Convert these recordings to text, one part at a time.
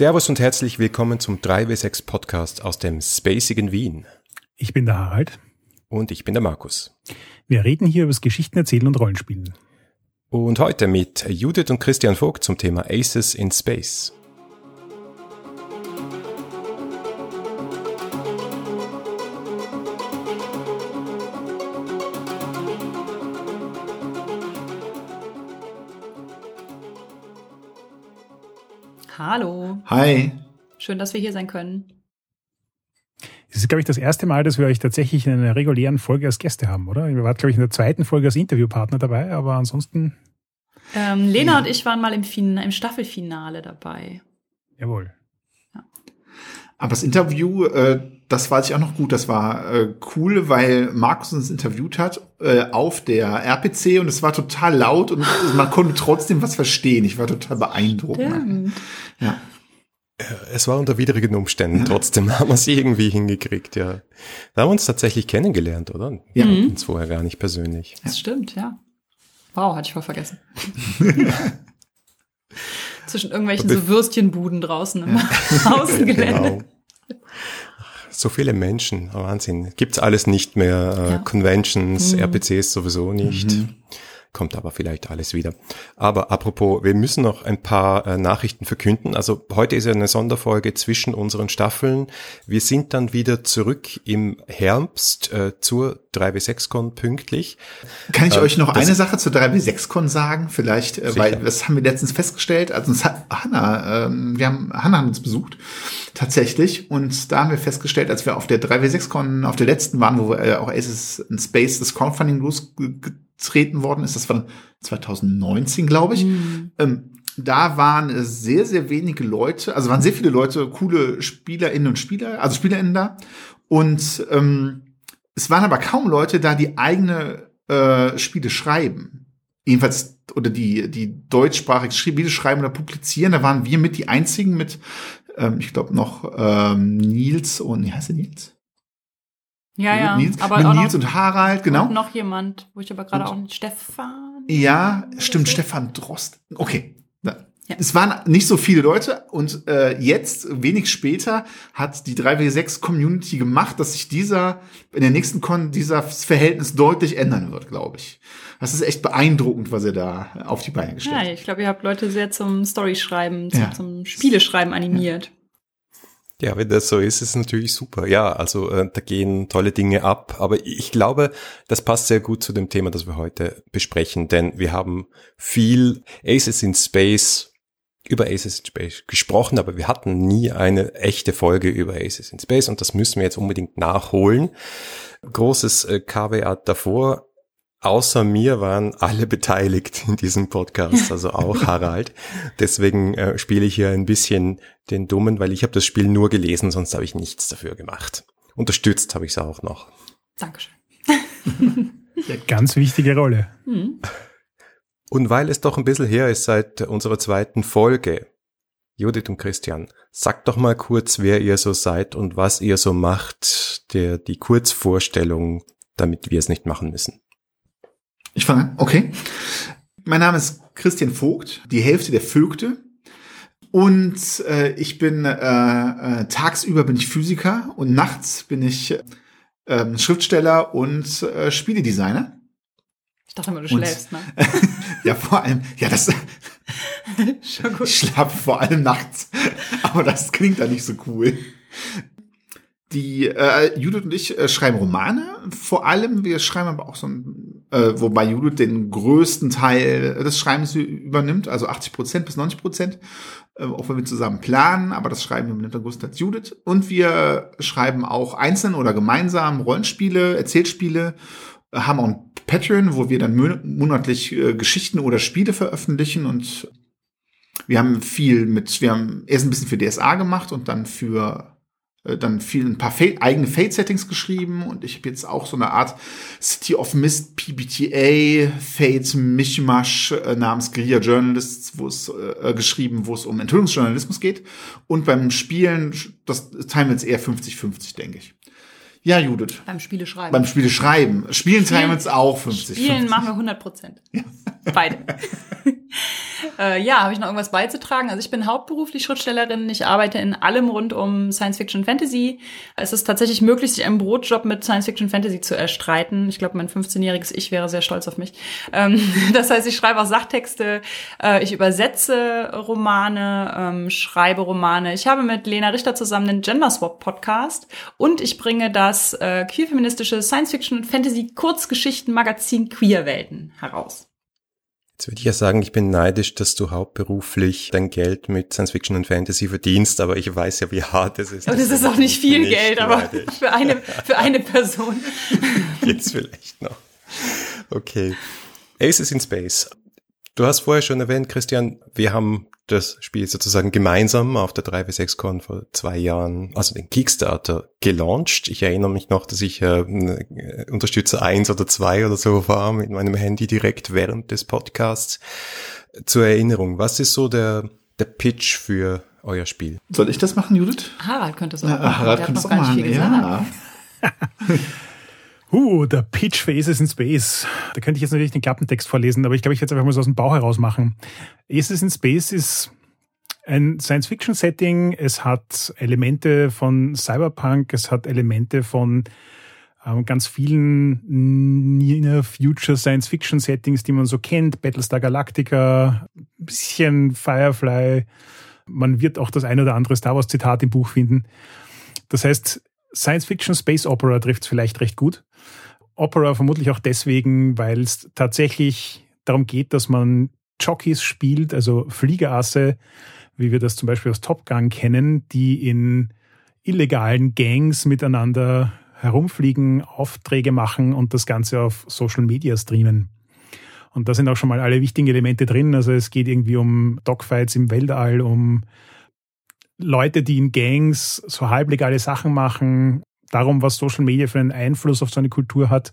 Servus und herzlich willkommen zum 3W6 Podcast aus dem spacigen Wien. Ich bin der Harald. Und ich bin der Markus. Wir reden hier über das Geschichten erzählen und Rollenspielen. Und heute mit Judith und Christian Vogt zum Thema Aces in Space. Hallo. Hi. Schön, dass wir hier sein können. Es ist, glaube ich, das erste Mal, dass wir euch tatsächlich in einer regulären Folge als Gäste haben, oder? Wir waren, glaube ich, in der zweiten Folge als Interviewpartner dabei, aber ansonsten. Ähm, Lena und ich waren mal im, fin im Staffelfinale dabei. Jawohl. Ja. Aber das Interview, äh, das weiß ich auch noch gut. Das war äh, cool, weil Markus uns interviewt hat äh, auf der RPC und es war total laut und man konnte trotzdem was verstehen. Ich war total beeindruckt. Stimmt. Ja. Es war unter widrigen Umständen. Trotzdem haben wir es irgendwie hingekriegt, ja. Da haben wir uns tatsächlich kennengelernt, oder? Ja. Mhm. Uns vorher gar nicht persönlich. Das stimmt, ja. Wow, hatte ich voll vergessen. Zwischen irgendwelchen so Würstchenbuden draußen im ja. Außengelände. Genau. So viele Menschen, Wahnsinn. Gibt's alles nicht mehr. Äh, ja. Conventions, mhm. RPCs sowieso nicht. Mhm kommt aber vielleicht alles wieder. Aber apropos, wir müssen noch ein paar äh, Nachrichten verkünden. Also heute ist ja eine Sonderfolge zwischen unseren Staffeln. Wir sind dann wieder zurück im Herbst äh, zur 3W6Con pünktlich. Kann ich äh, euch noch eine Sache zur 3W6Con sagen? Vielleicht, äh, weil das haben wir letztens festgestellt. Also uns hat Hanna, äh, wir haben Hanna uns besucht tatsächlich und da haben wir festgestellt, als wir auf der 3W6Con, auf der letzten waren, wo wir äh, auch Aces in Space das Crowdfunding losgetreten worden ist, das war 2019, glaube ich. Mhm. Ähm, da waren sehr, sehr wenige Leute, also waren sehr viele Leute, coole SpielerInnen und Spieler, also SpielerInnen da. Und ähm, es waren aber kaum Leute da, die eigene äh, Spiele schreiben. Jedenfalls, oder die, die deutschsprachig Spiele schreiben oder publizieren. Da waren wir mit die einzigen mit, ähm, ich glaube, noch ähm, Nils und, wie heißt der Nils? Ja, ja. Nils, aber mit auch Nils noch, und Harald, genau. Und noch jemand, wo ich aber gerade auch nicht, Stefan. Ja, stimmt, so. Stefan Drost. Okay. Ja. Es waren nicht so viele Leute und äh, jetzt, wenig später, hat die 3W6 Community gemacht, dass sich dieser, in der nächsten Con, dieses Verhältnis deutlich ändern wird, glaube ich. Das ist echt beeindruckend, was ihr da auf die Beine gestellt habt. Ja, ich glaube, ihr habt Leute sehr zum Storyschreiben, zum, ja. zum Spieleschreiben animiert. Ja. Ja, wenn das so ist, ist es natürlich super. Ja, also äh, da gehen tolle Dinge ab. Aber ich glaube, das passt sehr gut zu dem Thema, das wir heute besprechen, denn wir haben viel Aces in Space über Aces in Space gesprochen, aber wir hatten nie eine echte Folge über Aces in Space und das müssen wir jetzt unbedingt nachholen. Großes äh, Caveat davor. Außer mir waren alle beteiligt in diesem Podcast, also auch Harald. Deswegen äh, spiele ich hier ein bisschen den Dummen, weil ich habe das Spiel nur gelesen, sonst habe ich nichts dafür gemacht. Unterstützt habe ich es auch noch. Dankeschön. ja, ganz wichtige Rolle. Mhm. Und weil es doch ein bisschen her ist seit unserer zweiten Folge, Judith und Christian, sagt doch mal kurz, wer ihr so seid und was ihr so macht, der, die Kurzvorstellung, damit wir es nicht machen müssen. Ich fange an, okay. Mein Name ist Christian Vogt, die Hälfte der Vögte. Und äh, ich bin äh, äh, tagsüber bin ich Physiker und nachts bin ich äh, Schriftsteller und äh, Spieledesigner. Ich dachte immer, du schläfst, ne? ja, vor allem, ja, das. Schon gut. Ich schlafe vor allem nachts. Aber das klingt da nicht so cool. Die äh, Judith und ich äh, schreiben Romane, vor allem. Wir schreiben aber auch so ein, äh, wobei Judith den größten Teil des Schreibens übernimmt, also 80 Prozent bis 90 Prozent, äh, auch wenn wir zusammen planen, aber das Schreiben übernimmt der größte Judith. Und wir schreiben auch einzeln oder gemeinsam Rollenspiele, Erzählspiele, haben auch ein Patreon, wo wir dann monatlich äh, Geschichten oder Spiele veröffentlichen und wir haben viel mit, wir haben erst ein bisschen für DSA gemacht und dann für äh, dann viel ein paar Fate, eigene Fate-Settings geschrieben und ich habe jetzt auch so eine Art City of Mist PBTA Fate Mischmasch äh, namens Guerilla Journalists, wo es äh, geschrieben, wo es um Enthüllungsjournalismus geht und beim Spielen das teilen wir jetzt eher 50-50, denke ich. Ja, Judith. Beim Spiele schreiben. Beim Spiele schreiben. Spielen teilen wir uns auch 50. Spielen 50. machen wir 100 Prozent. Ja. Beide. äh, ja, habe ich noch irgendwas beizutragen? Also ich bin hauptberuflich Schriftstellerin. Ich arbeite in allem rund um Science Fiction Fantasy. Es ist tatsächlich möglich, sich einen Brotjob mit Science Fiction Fantasy zu erstreiten. Ich glaube, mein 15-jähriges Ich wäre sehr stolz auf mich. Ähm, das heißt, ich schreibe auch Sach-Texte, äh, ich übersetze Romane, ähm, schreibe Romane. Ich habe mit Lena Richter zusammen den Gender Swap Podcast und ich bringe das äh, queer-feministische Science Fiction Fantasy Kurzgeschichten-Magazin Queerwelten heraus. Jetzt würde ich ja sagen, ich bin neidisch, dass du hauptberuflich dein Geld mit Science Fiction und Fantasy verdienst, aber ich weiß ja, wie hart es ist. Und es ist auch nicht viel nicht Geld, aber für eine, für eine Person. Jetzt vielleicht noch. Okay. Aces in Space. Du hast vorher schon erwähnt, Christian, wir haben das Spiel sozusagen gemeinsam auf der 3W6Con vor zwei Jahren, also den Kickstarter, gelauncht. Ich erinnere mich noch, dass ich äh, Unterstützer eins oder zwei oder so war mit meinem Handy direkt während des Podcasts. Zur Erinnerung, was ist so der, der Pitch für euer Spiel? Soll ich das machen, Judith? Harald könnte es auch machen. Harald könnte es auch machen, ja. Uh, der Pitch für Aces in Space. Da könnte ich jetzt natürlich den Klappentext vorlesen, aber ich glaube, ich werde es einfach mal so aus dem Bauch heraus machen. Aces in Space ist ein Science-Fiction-Setting. Es hat Elemente von Cyberpunk, es hat Elemente von ähm, ganz vielen Near Future Science-Fiction-Settings, die man so kennt. Battlestar Galactica, bisschen Firefly. Man wird auch das ein oder andere Star Wars-Zitat im Buch finden. Das heißt, Science-Fiction Space Opera trifft es vielleicht recht gut. Opera vermutlich auch deswegen, weil es tatsächlich darum geht, dass man Jockeys spielt, also Fliegerasse, wie wir das zum Beispiel aus Top Gun kennen, die in illegalen Gangs miteinander herumfliegen, Aufträge machen und das Ganze auf Social Media streamen. Und da sind auch schon mal alle wichtigen Elemente drin. Also es geht irgendwie um Dogfights im Weltall, um Leute, die in Gangs so halblegale Sachen machen, darum, was Social Media für einen Einfluss auf so eine Kultur hat.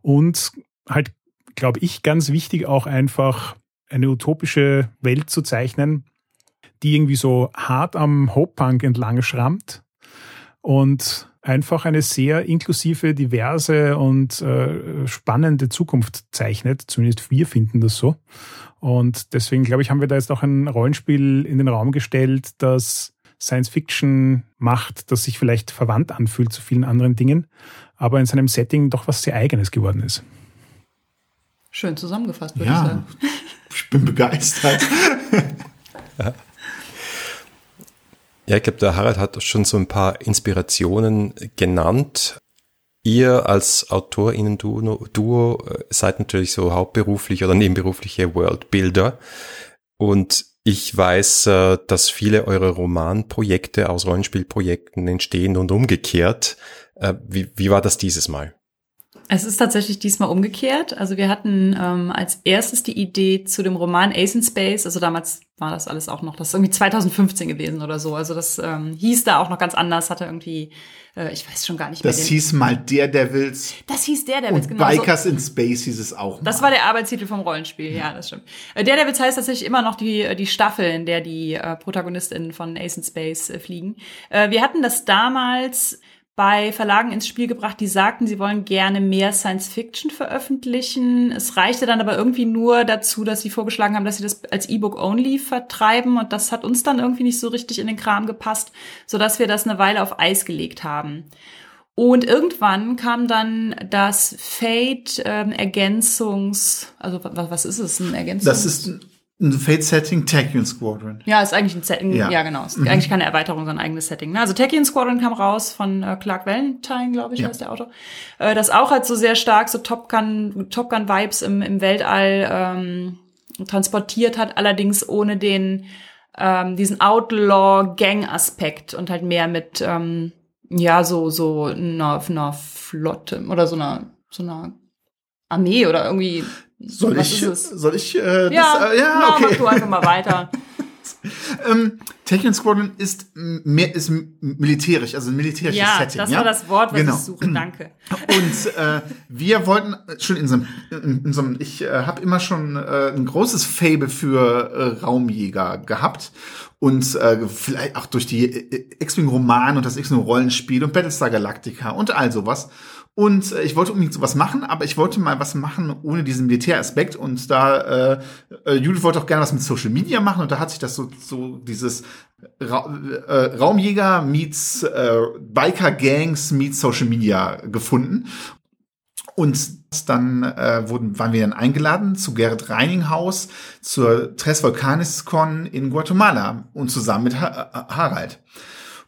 Und halt, glaube ich, ganz wichtig auch einfach eine utopische Welt zu zeichnen, die irgendwie so hart am Hope-Punk entlang schrammt. Und einfach eine sehr inklusive, diverse und äh, spannende Zukunft zeichnet. Zumindest wir finden das so. Und deswegen, glaube ich, haben wir da jetzt auch ein Rollenspiel in den Raum gestellt, das Science Fiction macht, das sich vielleicht verwandt anfühlt zu vielen anderen Dingen, aber in seinem Setting doch was sehr Eigenes geworden ist. Schön zusammengefasst, würde ja, ich sagen. Ich bin begeistert. ja. Ja, ich glaube, der Harald hat schon so ein paar Inspirationen genannt. Ihr als AutorInnen-Duo Duo äh, seid natürlich so hauptberuflich oder nebenberufliche Worldbuilder. Und ich weiß, äh, dass viele eurer Romanprojekte aus Rollenspielprojekten entstehen und umgekehrt. Äh, wie, wie war das dieses Mal? Es ist tatsächlich diesmal umgekehrt. Also wir hatten ähm, als erstes die Idee zu dem Roman Ace in Space. Also damals war das alles auch noch, das ist irgendwie 2015 gewesen oder so. Also das ähm, hieß da auch noch ganz anders, hatte irgendwie, äh, ich weiß schon gar nicht mehr. Das hieß mal Daredevils. Das hieß Daredevils, und genau. Bikers so, in Space hieß es auch. Mal. Das war der Arbeitstitel vom Rollenspiel, ja, das stimmt. Äh, Daredevils heißt tatsächlich immer noch die, die Staffel, in der die äh, ProtagonistInnen von Ace in Space äh, fliegen. Äh, wir hatten das damals bei Verlagen ins Spiel gebracht, die sagten, sie wollen gerne mehr Science Fiction veröffentlichen. Es reichte dann aber irgendwie nur dazu, dass sie vorgeschlagen haben, dass sie das als E-Book only vertreiben und das hat uns dann irgendwie nicht so richtig in den Kram gepasst, so dass wir das eine Weile auf Eis gelegt haben. Und irgendwann kam dann das Fate ähm, Ergänzungs, also was, was ist es, ein Ergänzungs? Das ist ein Fate-Setting, Tachyon Squadron. Ja, ist eigentlich ein Setting, ja, ja genau. Ist mhm. eigentlich keine Erweiterung, sondern ein eigenes Setting. Ne? Also Tachyon Squadron kam raus von äh, Clark Valentine, glaube ich, ja. heißt der Autor. Äh, das auch halt so sehr stark so Top Gun, Top Gun Vibes im, im Weltall ähm, transportiert hat, allerdings ohne den ähm, diesen Outlaw-Gang-Aspekt und halt mehr mit ähm, ja so so einer, einer Flotte oder so einer so einer Armee oder irgendwie soll Was ich, soll ich, äh, ja, das, äh, ja, na, okay. mach du einfach mal weiter. ähm, Technion Squadron ist mehr ist militärisch, also ein militärisches ja, Setting. Das ja, war das Wort, was genau. ich suche. Danke. Und äh, wir wollten schon in so einem, in, in so einem ich äh, habe immer schon äh, ein großes Fable für äh, Raumjäger gehabt und äh, vielleicht auch durch die äh, X-Wing Roman und das X-Wing Rollenspiel und Battlestar Galactica und all sowas. Und äh, ich wollte unbedingt sowas machen, aber ich wollte mal was machen ohne diesen Militäraspekt. Und da äh, äh, Judith wollte auch gerne was mit Social Media machen und da hat sich das so, so dieses Ra äh, Raumjäger meets äh, Biker Gangs meets Social Media gefunden. Und dann äh, wurden, waren wir dann eingeladen zu Gerrit Reininghaus zur Tres Volcanis Con in Guatemala und zusammen mit ha Harald.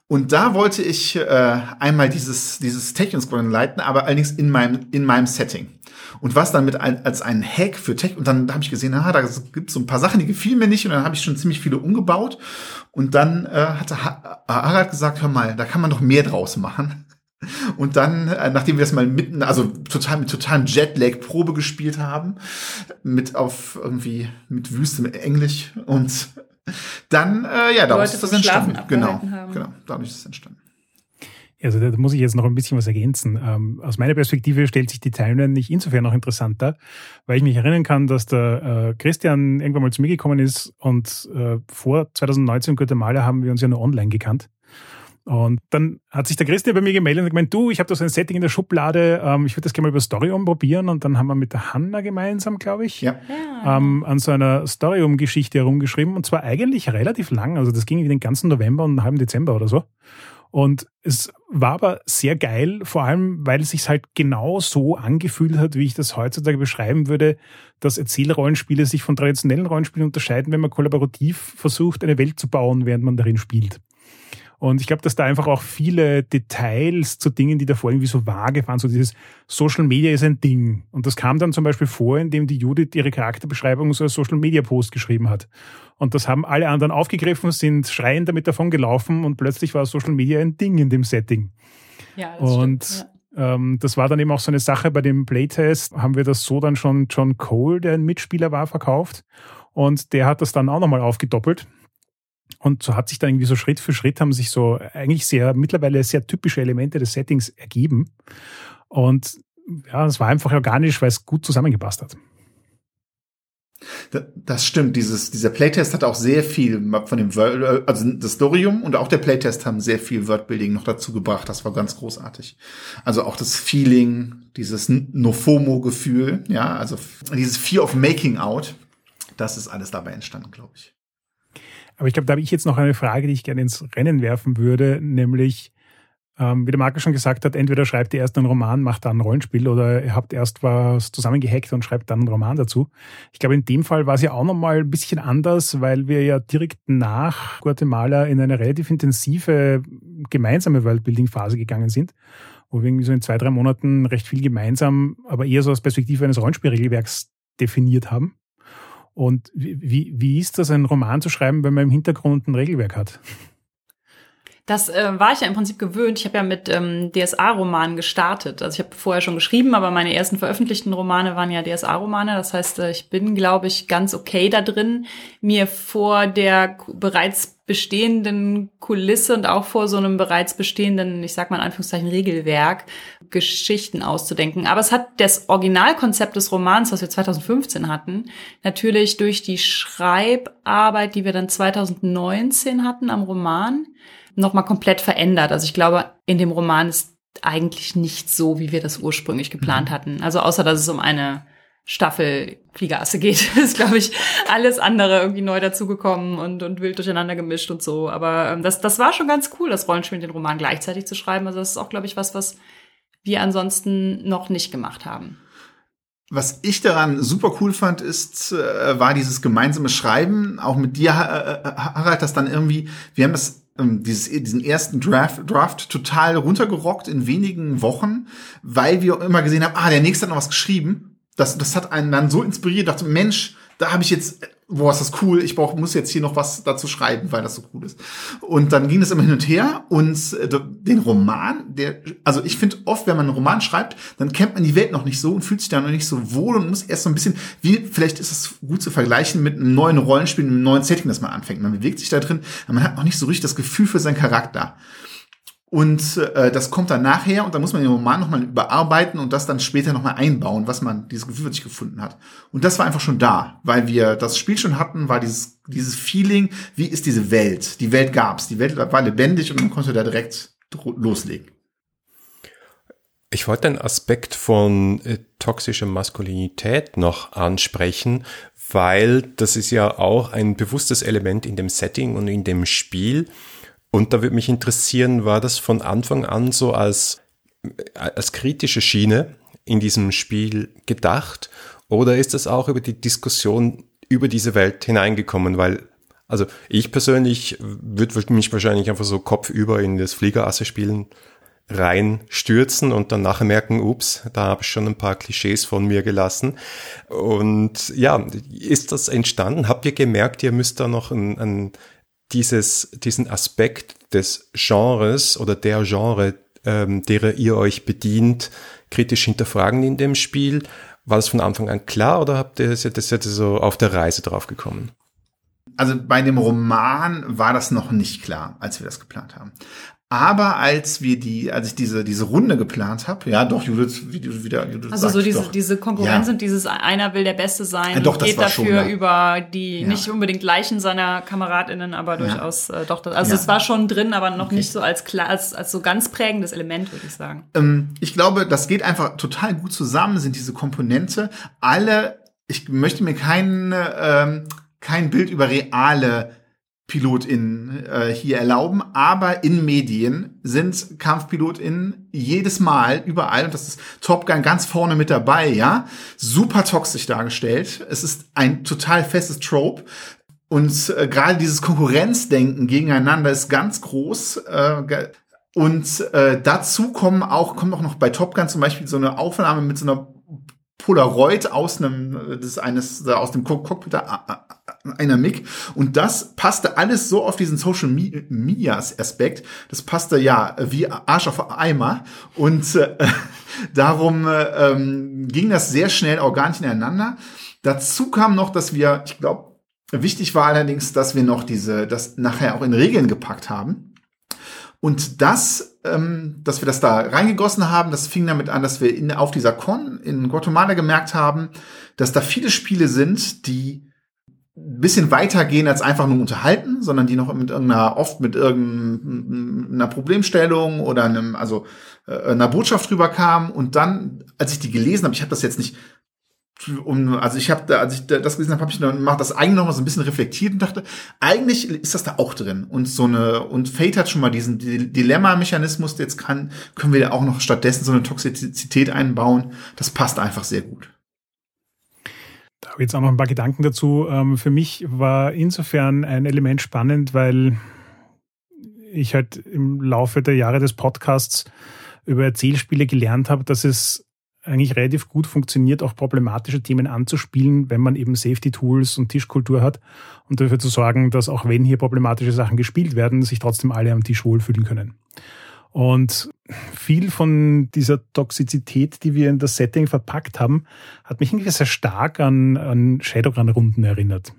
Und da wollte ich äh, einmal dieses, dieses Tech Squadron leiten, aber allerdings in meinem, in meinem Setting. Und was dann mit ein, als ein Hack für Tech, und dann habe ich gesehen, ah, da gibt es so ein paar Sachen, die gefielen mir nicht, und dann habe ich schon ziemlich viele umgebaut. Und dann äh, hatte Harald gesagt, hör mal, da kann man doch mehr draus machen. Und dann, äh, nachdem wir das mal mitten, also total mit totalem Jetlag Probe gespielt haben, mit auf irgendwie mit wüstem Englisch und dann, äh, ja, dadurch ist das entstanden. Genau, genau, dadurch ist es entstanden. Also da muss ich jetzt noch ein bisschen was ergänzen. Ähm, aus meiner Perspektive stellt sich die Timeline nicht insofern noch interessanter, weil ich mich erinnern kann, dass der äh, Christian irgendwann mal zu mir gekommen ist und äh, vor 2019 in Guatemala haben wir uns ja nur online gekannt. Und dann hat sich der Christian bei mir gemeldet und gemeint, du, ich habe da so ein Setting in der Schublade, ähm, ich würde das gerne mal über Storyum probieren. Und dann haben wir mit der Hanna gemeinsam, glaube ich, ja. ähm, an so einer Storyum-Geschichte herumgeschrieben. Und zwar eigentlich relativ lang. Also das ging wie den ganzen November und einen halben Dezember oder so. Und es war aber sehr geil, vor allem, weil es sich halt genau so angefühlt hat, wie ich das heutzutage beschreiben würde, dass Erzählrollenspiele sich von traditionellen Rollenspielen unterscheiden, wenn man kollaborativ versucht, eine Welt zu bauen, während man darin spielt. Und ich glaube, dass da einfach auch viele Details zu Dingen, die davor irgendwie so vage waren, so dieses Social Media ist ein Ding. Und das kam dann zum Beispiel vor, indem die Judith ihre Charakterbeschreibung so als Social Media Post geschrieben hat. Und das haben alle anderen aufgegriffen, sind schreiend damit davon gelaufen und plötzlich war Social Media ein Ding in dem Setting. Ja, das und stimmt, ja. Ähm, das war dann eben auch so eine Sache bei dem Playtest, haben wir das so dann schon John Cole, der ein Mitspieler war, verkauft. Und der hat das dann auch nochmal aufgedoppelt. Und so hat sich dann irgendwie so Schritt für Schritt haben sich so eigentlich sehr, mittlerweile sehr typische Elemente des Settings ergeben. Und ja, es war einfach organisch, weil es gut zusammengepasst hat. Das stimmt. Dieses, dieser Playtest hat auch sehr viel von dem, also das Storium und auch der Playtest haben sehr viel Wordbuilding noch dazu gebracht. Das war ganz großartig. Also auch das Feeling, dieses Nofomo-Gefühl, ja, also dieses Fear of Making Out, das ist alles dabei entstanden, glaube ich. Aber ich glaube, da habe ich jetzt noch eine Frage, die ich gerne ins Rennen werfen würde, nämlich, ähm, wie der Marco schon gesagt hat, entweder schreibt ihr erst einen Roman, macht dann ein Rollenspiel oder ihr habt erst was zusammengehackt und schreibt dann einen Roman dazu. Ich glaube, in dem Fall war es ja auch nochmal ein bisschen anders, weil wir ja direkt nach Guatemala in eine relativ intensive gemeinsame Worldbuilding-Phase gegangen sind, wo wir irgendwie so in zwei, drei Monaten recht viel gemeinsam, aber eher so aus Perspektive eines Rollenspielregelwerks definiert haben. Und wie, wie ist das, einen Roman zu schreiben, wenn man im Hintergrund ein Regelwerk hat? Das äh, war ich ja im Prinzip gewöhnt. Ich habe ja mit ähm, DSA-Romanen gestartet. Also ich habe vorher schon geschrieben, aber meine ersten veröffentlichten Romane waren ja DSA-Romane. Das heißt, äh, ich bin, glaube ich, ganz okay da drin, mir vor der bereits bestehenden Kulisse und auch vor so einem bereits bestehenden, ich sag mal in Anführungszeichen, Regelwerk, Geschichten auszudenken. Aber es hat das Originalkonzept des Romans, was wir 2015 hatten, natürlich durch die Schreibarbeit, die wir dann 2019 hatten am Roman, nochmal komplett verändert. Also ich glaube, in dem Roman ist eigentlich nicht so, wie wir das ursprünglich geplant mhm. hatten. Also außer, dass es um eine Staffel Fliegerasse geht, ist, glaube ich, alles andere irgendwie neu dazugekommen und, und wild durcheinander gemischt und so. Aber ähm, das, das war schon ganz cool, das Rollenspiel und den Roman gleichzeitig zu schreiben. Also das ist auch, glaube ich, was, was wir ansonsten noch nicht gemacht haben. Was ich daran super cool fand, ist, äh, war dieses gemeinsame Schreiben, auch mit dir, äh, Harald, das dann irgendwie, wir haben das dieses, diesen ersten Draft, Draft total runtergerockt in wenigen Wochen, weil wir immer gesehen haben, ah, der nächste hat noch was geschrieben. Das, das hat einen dann so inspiriert, dachte, Mensch, da habe ich jetzt boah, ist das cool, ich brauch, muss jetzt hier noch was dazu schreiben, weil das so cool ist. Und dann ging es immer hin und her und äh, den Roman, der, also ich finde oft, wenn man einen Roman schreibt, dann kennt man die Welt noch nicht so und fühlt sich da noch nicht so wohl und muss erst so ein bisschen, wie, vielleicht ist es gut zu vergleichen mit einem neuen Rollenspiel, einem neuen Setting, das man anfängt. Man bewegt sich da drin, aber man hat noch nicht so richtig das Gefühl für seinen Charakter. Und äh, das kommt dann nachher und dann muss man den Roman nochmal überarbeiten und das dann später nochmal einbauen, was man, dieses Gefühl, was ich gefunden hat. Und das war einfach schon da, weil wir das Spiel schon hatten, war dieses, dieses Feeling, wie ist diese Welt? Die Welt gab's, die Welt war lebendig und man konnte da direkt loslegen. Ich wollte einen Aspekt von äh, toxischer Maskulinität noch ansprechen, weil das ist ja auch ein bewusstes Element in dem Setting und in dem Spiel. Und da würde mich interessieren, war das von Anfang an so als, als kritische Schiene in diesem Spiel gedacht? Oder ist das auch über die Diskussion über diese Welt hineingekommen? Weil, also ich persönlich würde mich wahrscheinlich einfach so kopfüber in das Fliegerasse spielen reinstürzen und dann nachher merken, ups, da habe ich schon ein paar Klischees von mir gelassen. Und ja, ist das entstanden? Habt ihr gemerkt, ihr müsst da noch ein, ein, dieses, diesen Aspekt des Genres oder der Genre, ähm, derer ihr euch bedient, kritisch hinterfragen in dem Spiel? War das von Anfang an klar oder habt ihr das jetzt so auf der Reise drauf gekommen? Also bei dem Roman war das noch nicht klar, als wir das geplant haben. Aber als wir die, als ich diese diese Runde geplant habe, ja, doch Judith, wieder Judith Also so diese doch. diese Konkurrenz Ja. und dieses einer will der Beste sein, Ja, doch, das geht war schon, dafür ja. über die nicht unbedingt Leichen seiner Kameradinnen, aber durchaus äh, doch. Das, also es war schon drin, aber noch nicht so als klar als als so ganz prägendes Element, würde ich sagen. Ähm, ich glaube, das geht einfach total gut zusammen, sind diese Komponente. Alle, ich möchte mir kein, ähm, kein Bild über reale PilotInnen äh, hier erlauben, aber in Medien sind KampfpilotInnen jedes Mal überall, und das ist Top Gun ganz vorne mit dabei, ja, super toxisch dargestellt. Es ist ein total festes Trope. Und äh, gerade dieses Konkurrenzdenken gegeneinander ist ganz groß. Äh, und äh, dazu kommen auch, kommt auch noch bei Top Gun zum Beispiel so eine Aufnahme mit so einer Polaroid aus einem, äh, ist eines, äh, aus dem Cock- Cockpit einer MIG. Und das passte alles so auf diesen Social Me- Medias Aspekt. Das passte ja wie Arsch auf Eimer. Und äh, darum äh, ähm, ging das sehr schnell organisch ineinander. Dazu kam noch, dass wir, ich glaube, wichtig war allerdings, dass wir noch diese, das nachher auch in Regeln gepackt haben. Und das, ähm, dass wir das da reingegossen haben, das fing damit an, dass wir in, auf dieser Con in Guatemala gemerkt haben, dass da viele Spiele sind, die ein bisschen weitergehen als einfach nur unterhalten, sondern die noch mit irgendeiner, oft mit irgendeiner Problemstellung oder einem, also äh, einer Botschaft drüber kamen. Und dann, als ich die gelesen habe, ich habe das jetzt nicht um, also ich habe da, als ich da das gelesen habe, habe ich dann macht das eigentlich noch mal so ein bisschen reflektiert und dachte, eigentlich ist das da auch drin und so eine und Fate hat schon mal diesen Di- Dilemma-Mechanismus, jetzt kann können wir da auch noch stattdessen so eine Toxizität einbauen. Das passt einfach sehr gut. Da habe jetzt auch noch ein paar Gedanken dazu. Ähm, Für mich war insofern ein Element spannend, weil ich halt im Laufe der Jahre des Podcasts über Erzählspiele gelernt habe, dass es eigentlich relativ gut funktioniert, auch problematische Themen anzuspielen, wenn man eben Safety-Tools und Tischkultur hat und dafür zu sorgen, dass auch wenn hier problematische Sachen gespielt werden, sich trotzdem alle am Tisch wohlfühlen können. Und viel von dieser Toxizität, die wir in das Setting verpackt haben, hat mich irgendwie sehr stark an, an Shadowrun-Runden erinnert.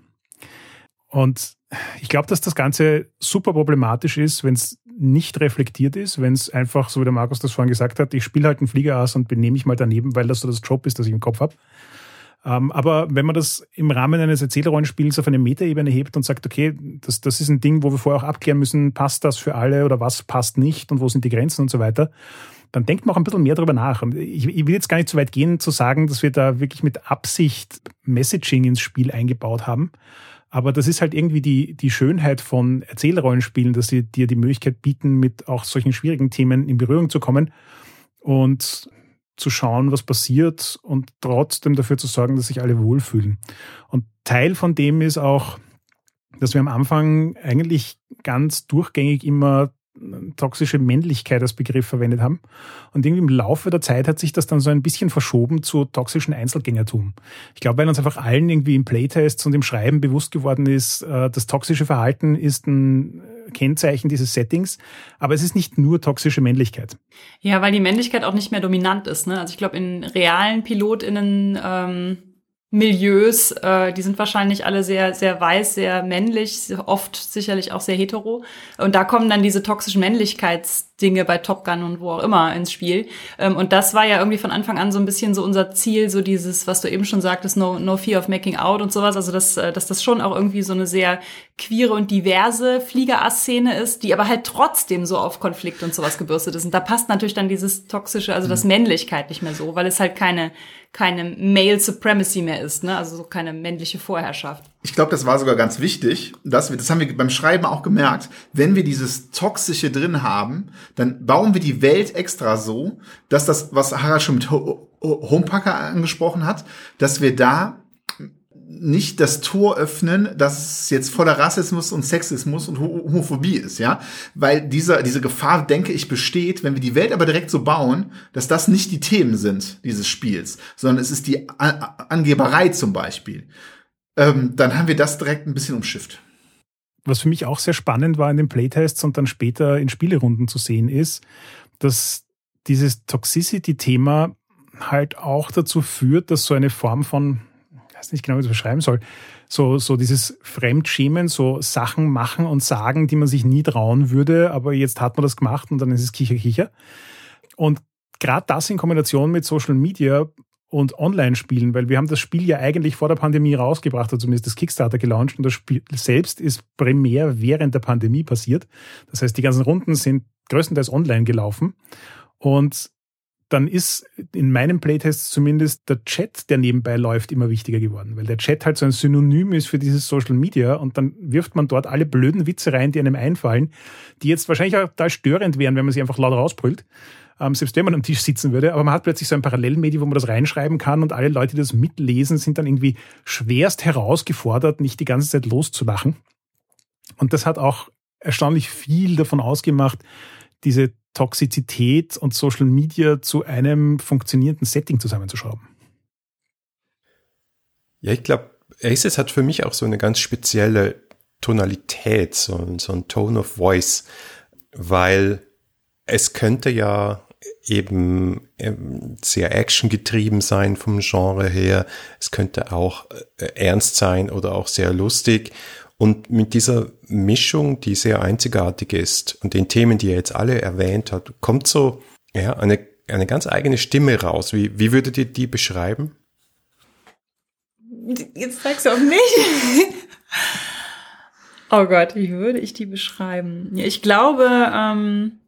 Und ich glaube, dass das Ganze super problematisch ist, wenn es nicht reflektiert ist, wenn es einfach, so wie der Markus das vorhin gesagt hat, ich spiele halt einen Fliegerass und benehme mich mal daneben, weil das so das Job ist, das ich im Kopf habe. Ähm, aber wenn man das im Rahmen eines Erzählrollenspiels auf eine Metaebene hebt und sagt, okay, das, das ist ein Ding, wo wir vorher auch abklären müssen, passt das für alle oder was passt nicht und wo sind die Grenzen und so weiter, dann denkt man auch ein bisschen mehr darüber nach. Und Ich, ich will jetzt gar nicht so weit gehen, zu sagen, dass wir da wirklich mit Absicht Messaging ins Spiel eingebaut haben. Aber das ist halt irgendwie die, die Schönheit von Erzählrollenspielen, dass sie dir die Möglichkeit bieten, mit auch solchen schwierigen Themen in Berührung zu kommen und zu schauen, was passiert und trotzdem dafür zu sorgen, dass sich alle wohlfühlen. Und Teil von dem ist auch, dass wir am Anfang eigentlich ganz durchgängig immer toxische Männlichkeit als Begriff verwendet haben. Und irgendwie im Laufe der Zeit hat sich das dann so ein bisschen verschoben zu toxischen Einzelgängertum. Ich glaube, weil uns einfach allen irgendwie im Playtests und im Schreiben bewusst geworden ist, äh, das toxische Verhalten ist ein Kennzeichen dieses Settings, aber es ist nicht nur toxische Männlichkeit. Ja, weil die Männlichkeit auch nicht mehr dominant ist. Ne? Also ich glaube, in realen PilotInnen ähm, Milieus, äh, die sind wahrscheinlich alle sehr, sehr weiß, sehr männlich, oft sicherlich auch sehr hetero. Und da kommen dann diese toxischen Männlichkeits Dinge bei Top Gun und wo auch immer ins Spiel. Ähm, und das war ja irgendwie von Anfang an so ein bisschen so unser Ziel, so dieses, was du eben schon sagtest, no, no fear of making out und sowas. Also dass, äh, dass das schon auch irgendwie so eine sehr queere und diverse Fliegerass-Szene ist, die aber halt trotzdem so auf Konflikt und sowas gebürstet ist. Und da passt natürlich dann dieses toxische, also das mhm. Männlichkeit nicht mehr so, weil es halt keine keine Male Supremacy mehr ist, ne? Also so keine männliche Vorherrschaft. Ich glaube, das war sogar ganz wichtig, dass wir, das haben wir beim Schreiben auch gemerkt, wenn wir dieses Toxische drin haben, dann bauen wir die Welt extra so, dass das, was Harald schon mit Homepacker angesprochen hat, dass wir da nicht das Tor öffnen, dass es jetzt voller Rassismus und Sexismus und Homophobie ist, ja, weil diese diese Gefahr, denke ich, besteht, wenn wir die Welt aber direkt so bauen, dass das nicht die Themen sind dieses Spiels, sondern es ist die Angeberei zum Beispiel. Ähm, dann haben wir das direkt ein bisschen umschifft. Was für mich auch sehr spannend war in den Playtests und dann später in Spielerunden zu sehen ist, dass dieses Toxicity-Thema halt auch dazu führt, dass so eine Form von weiß nicht genau, wie ich das beschreiben soll, so, so dieses Fremdschämen, so Sachen machen und sagen, die man sich nie trauen würde, aber jetzt hat man das gemacht und dann ist es Kicher, Kicher. Und gerade das in Kombination mit Social Media und Online-Spielen, weil wir haben das Spiel ja eigentlich vor der Pandemie rausgebracht, oder zumindest das Kickstarter gelauncht und das Spiel selbst ist primär während der Pandemie passiert. Das heißt, die ganzen Runden sind größtenteils online gelaufen und dann ist in meinem Playtest zumindest der Chat, der nebenbei läuft, immer wichtiger geworden, weil der Chat halt so ein Synonym ist für dieses Social Media und dann wirft man dort alle blöden Witze rein, die einem einfallen, die jetzt wahrscheinlich auch da störend wären, wenn man sie einfach laut rausbrüllt, ähm, selbst wenn man am Tisch sitzen würde, aber man hat plötzlich so ein Parallelmedium, wo man das reinschreiben kann und alle Leute, die das mitlesen, sind dann irgendwie schwerst herausgefordert, nicht die ganze Zeit loszulachen. Und das hat auch erstaunlich viel davon ausgemacht, diese Toxizität und Social Media zu einem funktionierenden Setting zusammenzuschrauben? Ja, ich glaube, Aces hat für mich auch so eine ganz spezielle Tonalität, so, so ein Tone of Voice, weil es könnte ja eben ähm, sehr actiongetrieben sein vom Genre her. Es könnte auch äh, ernst sein oder auch sehr lustig. Und mit dieser Mischung, die sehr einzigartig ist und den Themen, die er jetzt alle erwähnt hat, kommt so ja, eine, eine ganz eigene Stimme raus. Wie, wie würdet ihr die beschreiben? Jetzt zeigst du auf mich. oh Gott, wie würde ich die beschreiben? Ich glaube, ähm,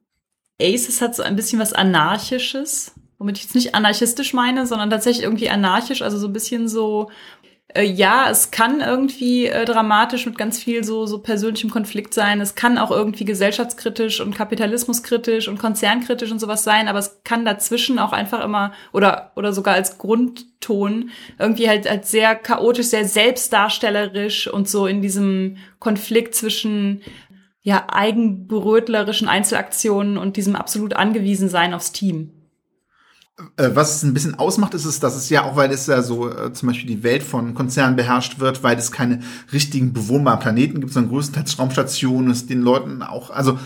Aces hat so ein bisschen was Anarchisches, womit ich jetzt nicht anarchistisch meine, sondern tatsächlich irgendwie anarchisch, also so ein bisschen so äh, ja, es kann irgendwie äh, dramatisch mit ganz viel so, so persönlichem Konflikt sein. Es kann auch irgendwie gesellschaftskritisch und kapitalismuskritisch und konzernkritisch und sowas sein, aber es kann dazwischen auch einfach immer oder, oder sogar als Grundton irgendwie halt als sehr chaotisch, sehr selbstdarstellerisch und so in diesem Konflikt zwischen ja, eigenberötlerischen Einzelaktionen und diesem absolut angewiesen sein aufs Team. Äh, was es ein bisschen ausmacht, ist es, dass es ja auch, weil es ja so äh, zum Beispiel die Welt von Konzernen beherrscht wird, weil es keine richtigen bewohnbaren Planeten gibt, sondern größtenteils Raumstationen, es den Leuten auch, also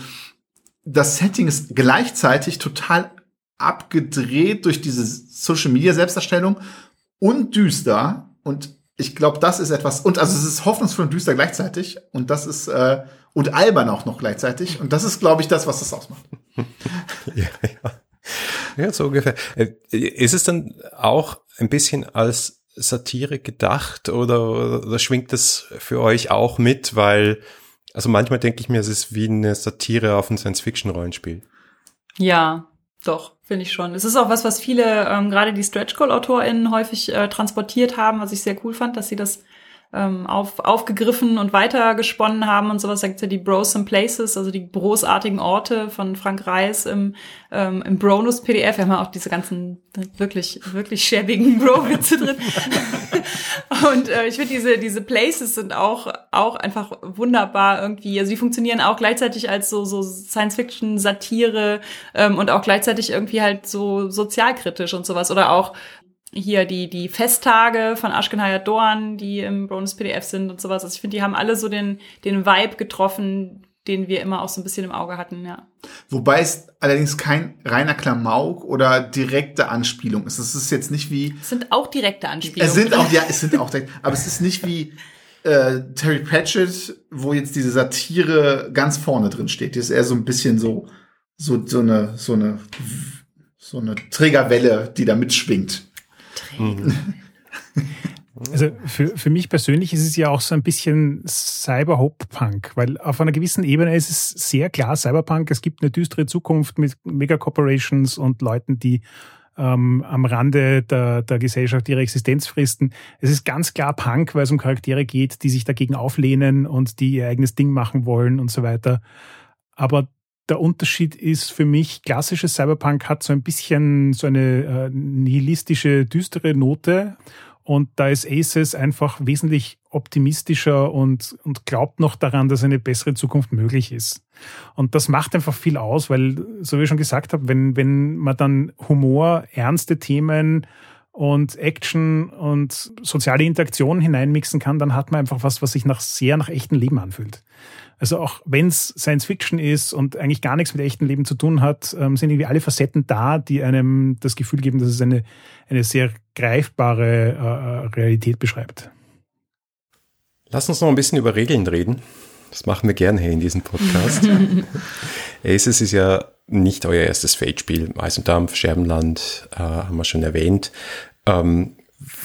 das Setting ist gleichzeitig total abgedreht durch diese Social Media Selbstdarstellung und düster und ich glaube, das ist etwas und also es ist hoffnungsvoll und düster gleichzeitig und das ist äh, und albern auch noch gleichzeitig und das ist glaube ich das, was das ausmacht. ja, ja. Ja, so ungefähr. Äh, ist es dann auch ein bisschen als Satire gedacht oder, oder schwingt das für euch auch mit? Weil, also manchmal denke ich mir, es ist wie eine Satire auf ein Science-Fiction-Rollenspiel. Ja, doch, finde ich schon. Es ist auch was, was viele, ähm, gerade die Stretch Goal-AutorInnen häufig äh, transportiert haben, was ich sehr cool fand, dass sie das ähm, auf, aufgegriffen und weitergesponnen haben und sowas. sagt ja die Brosome Places, also die großartigen Orte von Frank Reis im, ähm, im Bronus PDF. Wir haben ja auch diese ganzen wirklich, wirklich schäbigen Bro-Witze drin. und äh, ich finde, diese, diese Places sind auch, auch einfach wunderbar irgendwie. Also die funktionieren auch gleichzeitig als so, so Science-Fiction-Satire ähm, und auch gleichzeitig irgendwie halt so sozialkritisch und sowas. Oder auch hier die, die Festtage von Ashken Hayat Dorn, die im Bonus PDF sind und sowas. Also ich finde, die haben alle so den, den Vibe getroffen, den wir immer auch so ein bisschen im Auge hatten, ja. Wobei es allerdings kein reiner Klamauk oder direkte Anspielung ist. Es ist jetzt nicht wie. Es sind auch direkte Anspielungen. Es sind auch, ja, es sind auch direkt, aber es ist nicht wie äh, Terry Pratchett, wo jetzt diese Satire ganz vorne drin steht. Die ist eher so ein bisschen so so, so eine, so eine, so eine Trägerwelle, die da mitschwingt. Träger. Also für, für mich persönlich ist es ja auch so ein bisschen Cyber-Hop-Punk, weil auf einer gewissen Ebene ist es sehr klar Cyberpunk. Es gibt eine düstere Zukunft mit Mega-Corporations und Leuten, die ähm, am Rande der, der Gesellschaft ihre Existenz fristen. Es ist ganz klar Punk, weil es um Charaktere geht, die sich dagegen auflehnen und die ihr eigenes Ding machen wollen und so weiter. Aber der Unterschied ist für mich, klassisches Cyberpunk hat so ein bisschen so eine äh, nihilistische, düstere Note und da ist Aces einfach wesentlich optimistischer und, und glaubt noch daran, dass eine bessere Zukunft möglich ist. Und das macht einfach viel aus, weil, so wie ich schon gesagt habe, wenn, wenn man dann Humor, ernste Themen und Action und soziale Interaktion hineinmixen kann, dann hat man einfach was, was sich nach sehr nach echtem Leben anfühlt. Also auch wenn es Science Fiction ist und eigentlich gar nichts mit echtem Leben zu tun hat, ähm, sind irgendwie alle Facetten da, die einem das Gefühl geben, dass es eine, eine sehr greifbare äh, Realität beschreibt. Lass uns noch ein bisschen über Regeln reden. Das machen wir gerne hier in diesem Podcast. Aces ist ja nicht euer erstes Fate-Spiel. Eis und Dampf, Scherbenland äh, haben wir schon erwähnt. Ähm,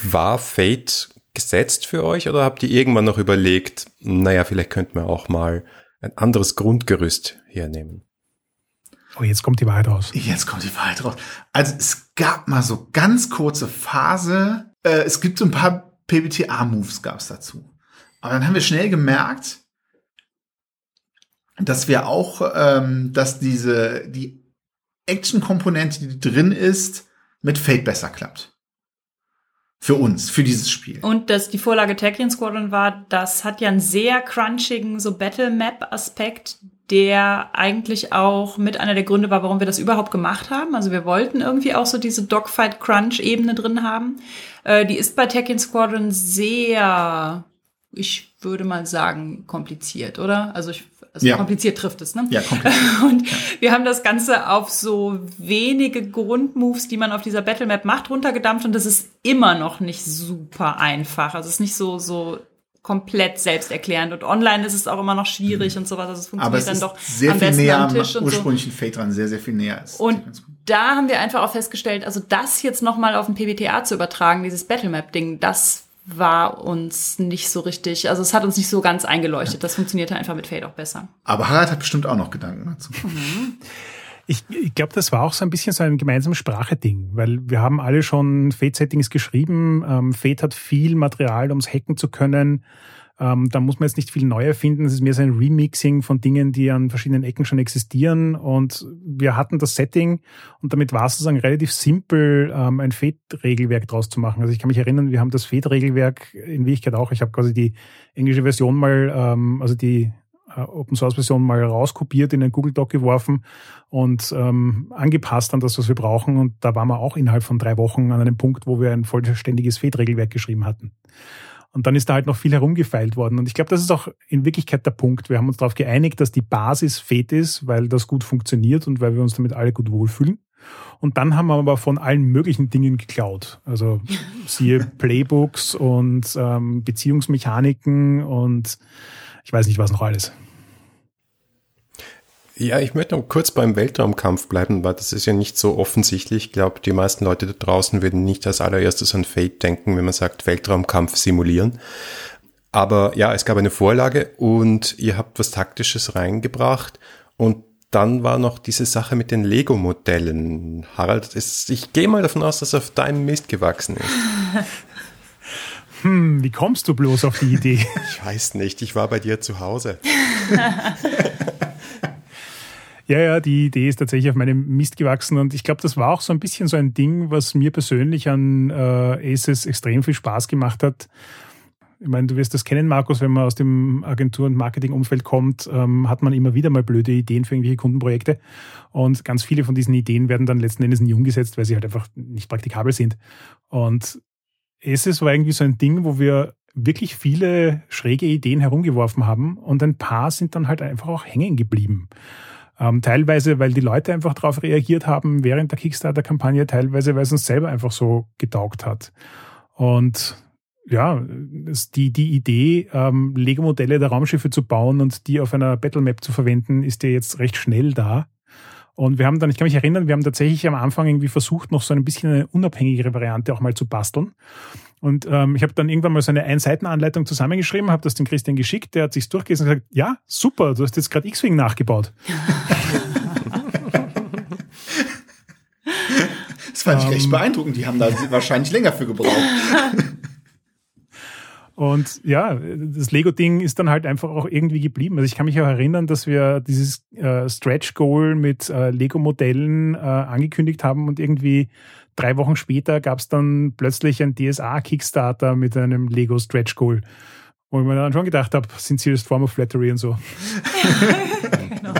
war Fate gesetzt für euch oder habt ihr irgendwann noch überlegt, naja, vielleicht könnten wir auch mal ein anderes Grundgerüst hernehmen? Oh, jetzt kommt die Wahrheit raus. Jetzt kommt die Wahrheit raus. Also es gab mal so ganz kurze Phase. Äh, es gibt so ein paar PBTA-Moves gab es dazu. Aber dann haben wir schnell gemerkt, dass wir auch, ähm, dass diese die Action-Komponente, die drin ist, mit Fate besser klappt. Für uns, für dieses Spiel. Und dass die Vorlage Tachyon Squadron war, das hat ja einen sehr crunchigen, so Battle Map Aspekt, der eigentlich auch mit einer der Gründe war, warum wir das überhaupt gemacht haben. Also wir wollten irgendwie auch so diese Dogfight Crunch Ebene drin haben. Äh, die ist bei Tachyon Squadron sehr, ich würde mal sagen, kompliziert, oder? Also ich also ja. kompliziert trifft es, ne? Ja, kompliziert. Und ja. wir haben das Ganze auf so wenige Grundmoves, die man auf dieser Battlemap macht, runtergedampft und das ist immer noch nicht super einfach. Also es ist nicht so, so komplett selbsterklärend und online ist es auch immer noch schwierig mhm. und sowas. Also es funktioniert Aber es dann ist doch sehr am viel näher am am und ursprünglichen so. Fate dran, sehr, sehr viel näher ist. Und da haben wir einfach auch festgestellt, also das jetzt nochmal auf ein PBTA zu übertragen, dieses Battlemap-Ding, das war uns nicht so richtig, also es hat uns nicht so ganz eingeleuchtet. Das funktionierte einfach mit Fade auch besser. Aber Harald hat bestimmt auch noch Gedanken dazu. Mhm. Ich, ich glaube, das war auch so ein bisschen so ein gemeinsames Sprache-Ding, weil wir haben alle schon Fade-Settings geschrieben. Ähm, Fade hat viel Material, um es hacken zu können. Ähm, da muss man jetzt nicht viel neu erfinden. Es ist mehr so ein Remixing von Dingen, die an verschiedenen Ecken schon existieren. Und wir hatten das Setting und damit war es sozusagen relativ simpel, ähm, ein Fade-Regelwerk draus zu machen. Also ich kann mich erinnern, wir haben das Fade-Regelwerk in Wirklichkeit auch. Ich habe quasi die englische Version mal, ähm, also die äh, Open Source Version mal rauskopiert, in einen Google Doc geworfen und ähm, angepasst an das, was wir brauchen. Und da waren wir auch innerhalb von drei Wochen an einem Punkt, wo wir ein vollständiges Fade-Regelwerk geschrieben hatten. Und dann ist da halt noch viel herumgefeilt worden. Und ich glaube, das ist auch in Wirklichkeit der Punkt. Wir haben uns darauf geeinigt, dass die Basis Fate ist, weil das gut funktioniert und weil wir uns damit alle gut wohlfühlen. Und dann haben wir aber von allen möglichen Dingen geklaut. Also siehe Playbooks und ähm, Beziehungsmechaniken und ich weiß nicht was noch alles. Ja, ich möchte noch kurz beim Weltraumkampf bleiben, weil das ist ja nicht so offensichtlich. Ich glaube, die meisten Leute da draußen würden nicht als allererstes an Fate denken, wenn man sagt Weltraumkampf simulieren. Aber ja, es gab eine Vorlage und ihr habt was Taktisches reingebracht und dann war noch diese Sache mit den Lego-Modellen. Harald, ist, ich gehe mal davon aus, dass auf deinem Mist gewachsen ist. Hm, wie kommst du bloß auf die Idee? Ich weiß nicht, ich war bei dir zu Hause. Ja, ja, die Idee ist tatsächlich auf meinem Mist gewachsen und ich glaube, das war auch so ein bisschen so ein Ding, was mir persönlich an äh, Aces extrem viel Spaß gemacht hat. Ich meine, du wirst das kennen, Markus, wenn man aus dem Agentur- und Marketingumfeld kommt, ähm, hat man immer wieder mal blöde Ideen für irgendwelche Kundenprojekte. Und ganz viele von diesen Ideen werden dann letzten Endes nie umgesetzt, weil sie halt einfach nicht praktikabel sind. Und Aces war irgendwie so ein Ding, wo wir wirklich viele schräge Ideen herumgeworfen haben und ein paar sind dann halt einfach auch hängen geblieben. Ähm, teilweise, weil die Leute einfach darauf reagiert haben während der Kickstarter-Kampagne, teilweise, weil es uns selber einfach so getaugt hat. Und ja, die, die Idee, ähm, Lego-Modelle der Raumschiffe zu bauen und die auf einer Battle Map zu verwenden, ist ja jetzt recht schnell da. Und wir haben dann, ich kann mich erinnern, wir haben tatsächlich am Anfang irgendwie versucht, noch so ein bisschen eine unabhängigere Variante auch mal zu basteln. Und ähm, ich habe dann irgendwann mal so eine Ein-Seiten-Anleitung zusammengeschrieben, habe das dem Christian geschickt, der hat sich's durchgelesen und gesagt, ja, super, du hast jetzt gerade X-Wing nachgebaut. das fand ich recht ähm, beeindruckend. Die haben da wahrscheinlich länger für gebraucht. Und ja, das Lego-Ding ist dann halt einfach auch irgendwie geblieben. Also ich kann mich auch erinnern, dass wir dieses äh, Stretch-Goal mit äh, Lego-Modellen äh, angekündigt haben und irgendwie drei Wochen später gab es dann plötzlich ein DSA-Kickstarter mit einem Lego Stretch Goal. Wo ich mir dann schon gedacht habe, sincere form of flattery und so. genau.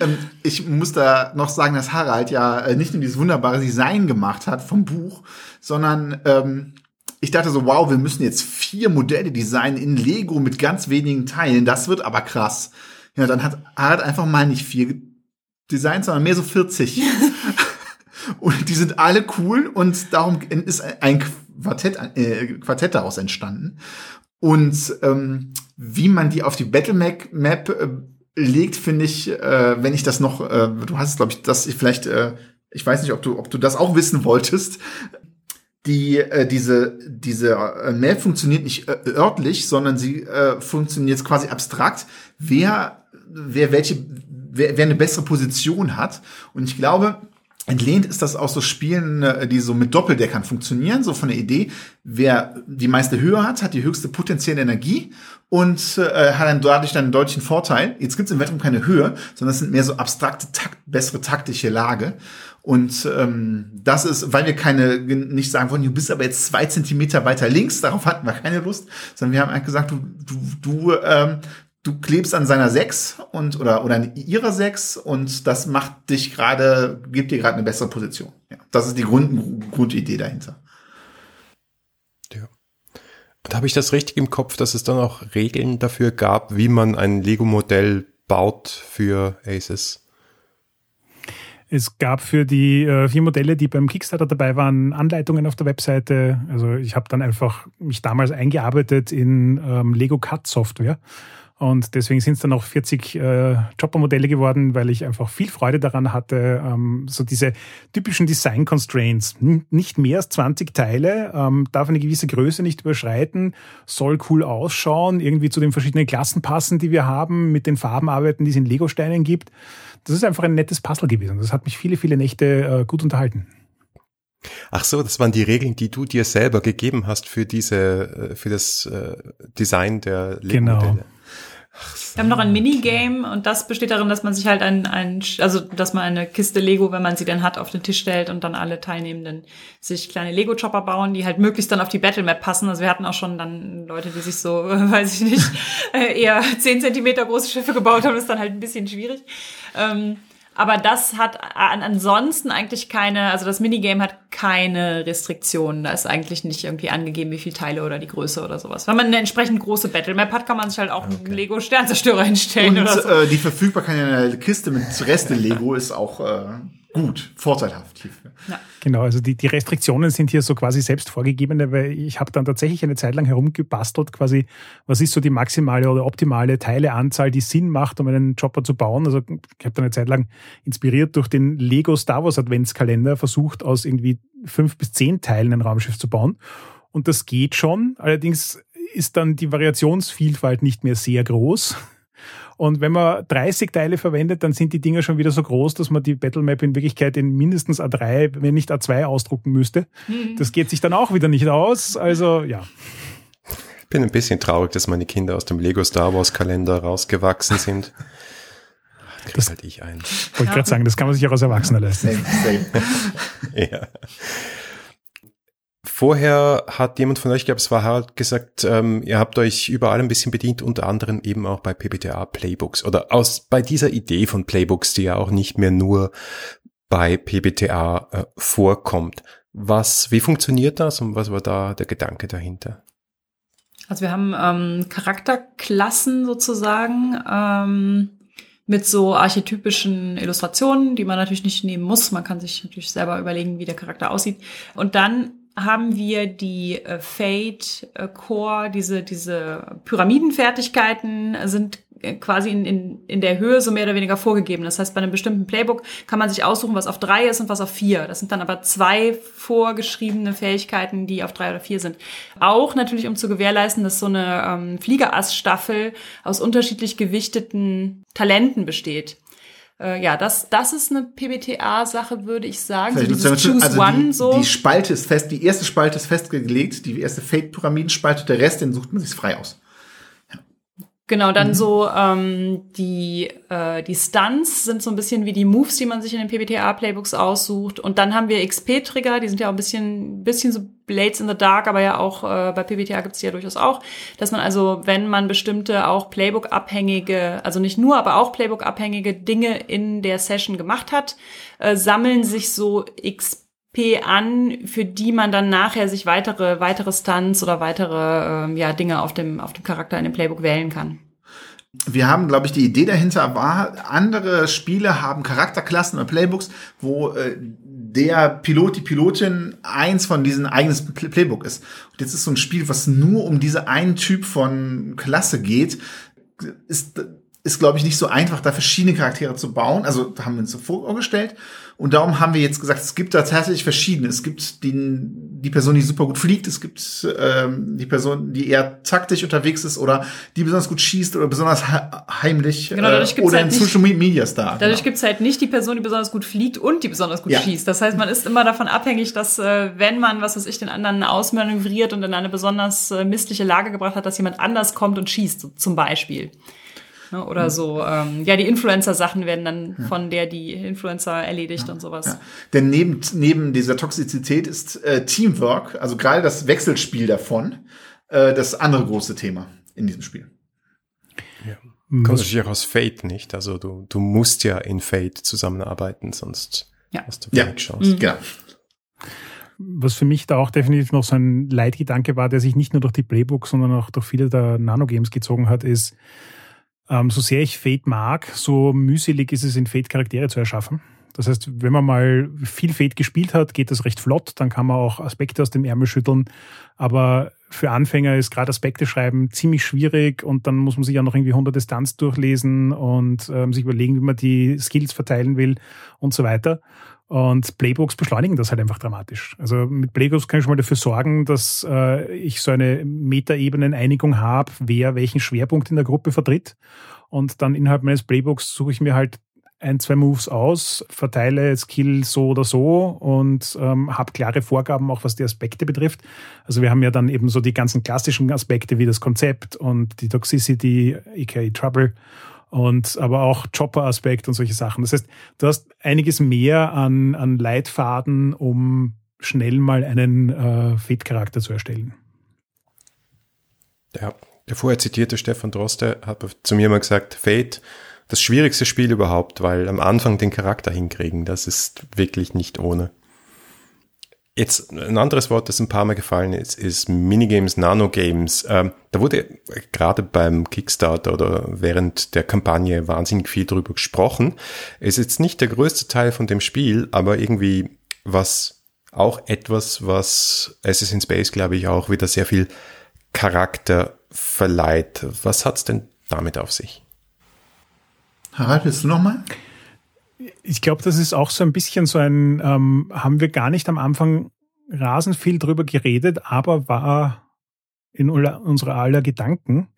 Ähm, ich muss da noch sagen, dass Harald ja äh, nicht nur dieses wunderbare Design gemacht hat vom Buch, sondern ähm, ich dachte so, wow, wir müssen jetzt vier Modelle designen in Lego mit ganz wenigen Teilen. Das wird aber krass. Ja, dann hat Harald einfach mal nicht vier Designs, sondern mehr so 40. und die sind alle cool und darum ist ein Quartett, äh, Quartett daraus entstanden. Und ähm, wie man die auf die Battle Map äh, legt, finde ich, äh, wenn ich das noch, äh, du hast, glaube ich, das ich vielleicht, äh, ich weiß nicht, ob du, ob du das auch wissen wolltest, die äh, diese diese äh, Map funktioniert nicht äh, örtlich, sondern sie äh, funktioniert quasi abstrakt. Wer wer welche wer, wer eine bessere Position hat und ich glaube Entlehnt ist das auch so Spielen, äh, die so mit Doppeldeckern funktionieren, so von der Idee, wer die meiste Höhe hat, hat die höchste potenzielle Energie und äh, hat dann dadurch dann einen deutlichen Vorteil. Jetzt gibt es im Weltraum keine Höhe, sondern es sind mehr so abstrakte, takt, bessere taktische Lage. Und ähm, das ist, weil wir keine nicht sagen wollen, du bist aber jetzt zwei Zentimeter weiter links, darauf hatten wir keine Lust, sondern wir haben eigentlich gesagt, du, du, du ähm, du klebst an seiner 6 und oder oder an ihrer 6 und das macht dich gerade, gibt dir gerade eine bessere Position. Ja, das ist die Grund, Grundidee dahinter. Ja. Und habe ich das richtig im Kopf, dass es dann auch Regeln dafür gab, wie man ein Lego-Modell baut für Aces? Es gab für die äh, vier Modelle, die beim Kickstarter dabei waren, Anleitungen auf der Webseite. Also ich habe dann einfach mich damals eingearbeitet in ähm, Lego Cut Software und deswegen sind es dann auch 40 äh, Chopper-Modelle geworden, weil ich einfach viel Freude daran hatte, ähm, so diese typischen Design-Constraints. Nicht mehr als 20 Teile, ähm, darf eine gewisse Größe nicht überschreiten, soll cool ausschauen, irgendwie zu den verschiedenen Klassen passen, die wir haben, mit den Farben arbeiten, die es in Lego-Steinen gibt. Das ist einfach ein nettes Puzzle gewesen. Das hat mich viele, viele Nächte äh, gut unterhalten. Ach so, das waren die Regeln, die du dir selber gegeben hast für diese, äh, für das äh, Design der Lego-Modelle. Genau. Wir haben noch ein Minigame und das besteht darin, dass man sich halt ein, ein, also dass man eine Kiste Lego, wenn man sie denn hat, auf den Tisch stellt und dann alle Teilnehmenden sich kleine Lego-Chopper bauen, die halt möglichst dann auf die Battle Map passen. Also wir hatten auch schon dann Leute, die sich so, weiß ich nicht, eher zehn Zentimeter große Schiffe gebaut haben, das ist dann halt ein bisschen schwierig. Ähm, aber das hat ansonsten eigentlich keine, also das Minigame hat keine Restriktionen. Da ist eigentlich nicht irgendwie angegeben, wie viele Teile oder die Größe oder sowas. Wenn man eine entsprechend große Battlemap hat, kann man sich halt auch okay. einen Lego-Sternzerstörer hinstellen Und, oder so. Äh, die Verfügbarkeit in einer Kiste mit Reste-Lego ist auch äh, gut, vorteilhaft. Ja. Genau, also die, die Restriktionen sind hier so quasi selbst vorgegebene, weil ich habe dann tatsächlich eine Zeit lang herumgebastelt, quasi, was ist so die maximale oder optimale Teileanzahl, die Sinn macht, um einen Chopper zu bauen. Also ich habe dann eine Zeit lang inspiriert durch den Lego Star Wars Adventskalender versucht, aus irgendwie fünf bis zehn Teilen ein Raumschiff zu bauen. Und das geht schon. Allerdings ist dann die Variationsvielfalt nicht mehr sehr groß. Und wenn man 30 Teile verwendet, dann sind die Dinger schon wieder so groß, dass man die Battlemap in Wirklichkeit in mindestens A3, wenn nicht A2 ausdrucken müsste. Mhm. Das geht sich dann auch wieder nicht aus. Also ja. Ich bin ein bisschen traurig, dass meine Kinder aus dem Lego Star Wars Kalender rausgewachsen sind. Krieg das halt ich ein. Wollte ich gerade sagen, das kann man sich auch als Erwachsener leisten. ja. Vorher hat jemand von euch, ich glaube, es war Harald, gesagt, ähm, ihr habt euch überall ein bisschen bedient, unter anderem eben auch bei PBTA Playbooks oder aus bei dieser Idee von Playbooks, die ja auch nicht mehr nur bei PBTA äh, vorkommt. Was, wie funktioniert das und was war da der Gedanke dahinter? Also wir haben ähm, Charakterklassen sozusagen ähm, mit so archetypischen Illustrationen, die man natürlich nicht nehmen muss. Man kann sich natürlich selber überlegen, wie der Charakter aussieht. Und dann haben wir die äh, Fate äh, Core, diese, diese Pyramidenfertigkeiten sind äh, quasi in, in, in der Höhe so mehr oder weniger vorgegeben. Das heißt, bei einem bestimmten Playbook kann man sich aussuchen, was auf drei ist und was auf vier. Das sind dann aber zwei vorgeschriebene Fähigkeiten, die auf drei oder vier sind. Auch natürlich, um zu gewährleisten, dass so eine ähm, Fliegerass-Staffel aus unterschiedlich gewichteten Talenten besteht. Äh, ja, das, das ist eine PBTA-Sache, würde ich sagen. So dieses Choose also One die, so. Die Spalte ist fest, die erste Spalte ist festgelegt, die erste Fate-Pyramidenspalte, der Rest, den sucht man sich frei aus. Genau, dann mhm. so ähm, die äh, die Stunts sind so ein bisschen wie die Moves, die man sich in den PBTA-Playbooks aussucht. Und dann haben wir XP-Trigger, die sind ja auch ein bisschen bisschen so Blades in the Dark, aber ja auch äh, bei PBTA gibt's die ja durchaus auch, dass man also, wenn man bestimmte auch Playbook-abhängige, also nicht nur, aber auch Playbook-abhängige Dinge in der Session gemacht hat, äh, sammeln sich so XP an, für die man dann nachher sich weitere, weitere Stunts oder weitere ähm, ja, Dinge auf dem, auf dem Charakter in dem Playbook wählen kann. Wir haben, glaube ich, die Idee dahinter war, andere Spiele haben Charakterklassen oder Playbooks, wo äh, der Pilot, die Pilotin eins von diesen eigenes Playbook ist. Und jetzt ist so ein Spiel, was nur um diese einen Typ von Klasse geht, ist, ist glaube ich, nicht so einfach, da verschiedene Charaktere zu bauen. Also haben wir uns so vorgestellt. Und darum haben wir jetzt gesagt, es gibt da tatsächlich verschiedene. Es gibt die, die Person, die super gut fliegt, es gibt ähm, die Person, die eher taktisch unterwegs ist oder die besonders gut schießt oder besonders heimlich genau, dadurch äh, oder halt in nicht, Social Media Star. Dadurch genau. gibt's halt nicht die Person, die besonders gut fliegt und die besonders gut ja. schießt. Das heißt, man ist immer davon abhängig, dass äh, wenn man, was weiß ich, den anderen ausmanövriert und in eine besonders äh, missliche Lage gebracht hat, dass jemand anders kommt und schießt, so, zum Beispiel. Ne? Oder mhm. so, ähm, ja, die Influencer-Sachen werden dann ja. von der die Influencer erledigt ja. und sowas. Ja. Denn neben, neben dieser Toxizität ist äh, Teamwork, also gerade das Wechselspiel davon, äh, das andere große Thema in diesem Spiel. Ja. Kommt natürlich auch aus Fate, nicht? Also du, du musst ja in Fate zusammenarbeiten, sonst ja. hast du wenig ja. Chance. Mhm. Genau. Was für mich da auch definitiv noch so ein Leitgedanke war, der sich nicht nur durch die Playbooks, sondern auch durch viele der Nanogames gezogen hat, ist, ähm, so sehr ich Fate mag, so mühselig ist es in Fate Charaktere zu erschaffen. Das heißt, wenn man mal viel Fate gespielt hat, geht das recht flott, dann kann man auch Aspekte aus dem Ärmel schütteln. Aber für Anfänger ist gerade Aspekte schreiben ziemlich schwierig und dann muss man sich ja noch irgendwie 100 Distanz durchlesen und ähm, sich überlegen, wie man die Skills verteilen will und so weiter. Und Playbooks beschleunigen das halt einfach dramatisch. Also mit Playbooks kann ich schon mal dafür sorgen, dass äh, ich so eine Metaebenen-Einigung habe, wer welchen Schwerpunkt in der Gruppe vertritt. Und dann innerhalb meines Playbooks suche ich mir halt ein, zwei Moves aus, verteile Skill so oder so und ähm, habe klare Vorgaben, auch was die Aspekte betrifft. Also wir haben ja dann eben so die ganzen klassischen Aspekte wie das Konzept und die Toxicity, aka Trouble und aber auch Chopper-Aspekt und solche Sachen. Das heißt, du hast einiges mehr an, an Leitfaden, um schnell mal einen äh, Fit-Charakter zu erstellen. Ja, der vorher zitierte Stefan Droste hat zu mir mal gesagt, Fate, das schwierigste Spiel überhaupt, weil am Anfang den Charakter hinkriegen, das ist wirklich nicht ohne. Jetzt ein anderes Wort, das ein paar Mal gefallen ist, ist Minigames, Nanogames. Ähm, da wurde gerade beim Kickstarter oder während der Kampagne wahnsinnig viel drüber gesprochen. Ist jetzt nicht der größte Teil von dem Spiel, aber irgendwie was auch etwas, was Assassin's Space, glaube ich, auch wieder sehr viel Charakter verleiht. Was hat's denn damit auf sich? Harald, willst du noch mal? Ich glaube, das ist auch so ein bisschen so ein, ähm, haben wir gar nicht am Anfang rasend viel drüber geredet, aber war in unserer aller Gedanken.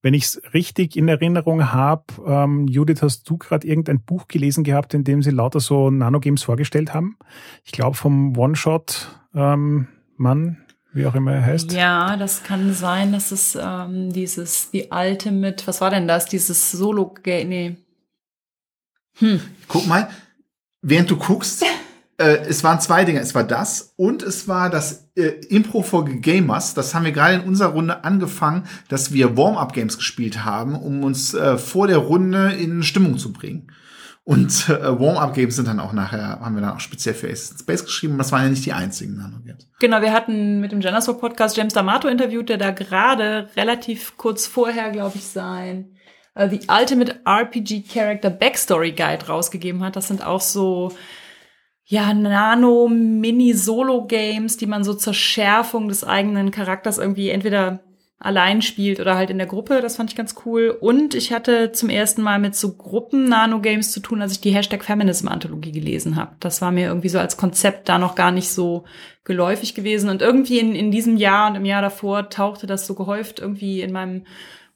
Wenn ich es richtig in Erinnerung habe, ähm, Judith, hast du gerade irgendein Buch gelesen gehabt, in dem sie lauter so Nanogames vorgestellt haben? Ich glaube vom One-Shot-Mann, ähm, wie auch immer er heißt. Ja, das kann sein, dass es ähm, dieses, die Ultimate, was war denn das? Dieses Solo-Game, nee, hm. Guck mal, während du guckst, äh, es waren zwei Dinge. Es war das und es war das äh, Impro for Gamers. Das haben wir gerade in unserer Runde angefangen, dass wir Warm-up-Games gespielt haben, um uns äh, vor der Runde in Stimmung zu bringen. Und äh, Warm-up-Games sind dann auch nachher, haben wir dann auch speziell für Ace Space geschrieben. Das waren ja nicht die einzigen Nano-Games. Genau, wir hatten mit dem Genesis Podcast James D'Amato interviewt, der da gerade relativ kurz vorher, glaube ich, sein äh, The Ultimate RPG Character Backstory Guide rausgegeben hat. Das sind auch so ja, Nano-Mini-Solo-Games, die man so zur Schärfung des eigenen Charakters irgendwie entweder allein spielt oder halt in der Gruppe. Das fand ich ganz cool. Und ich hatte zum ersten Mal mit so Gruppen-Nano-Games zu tun, als ich die Hashtag Feminism-Anthologie gelesen habe. Das war mir irgendwie so als Konzept da noch gar nicht so geläufig gewesen. Und irgendwie in, in diesem Jahr und im Jahr davor tauchte das so gehäuft irgendwie in meinem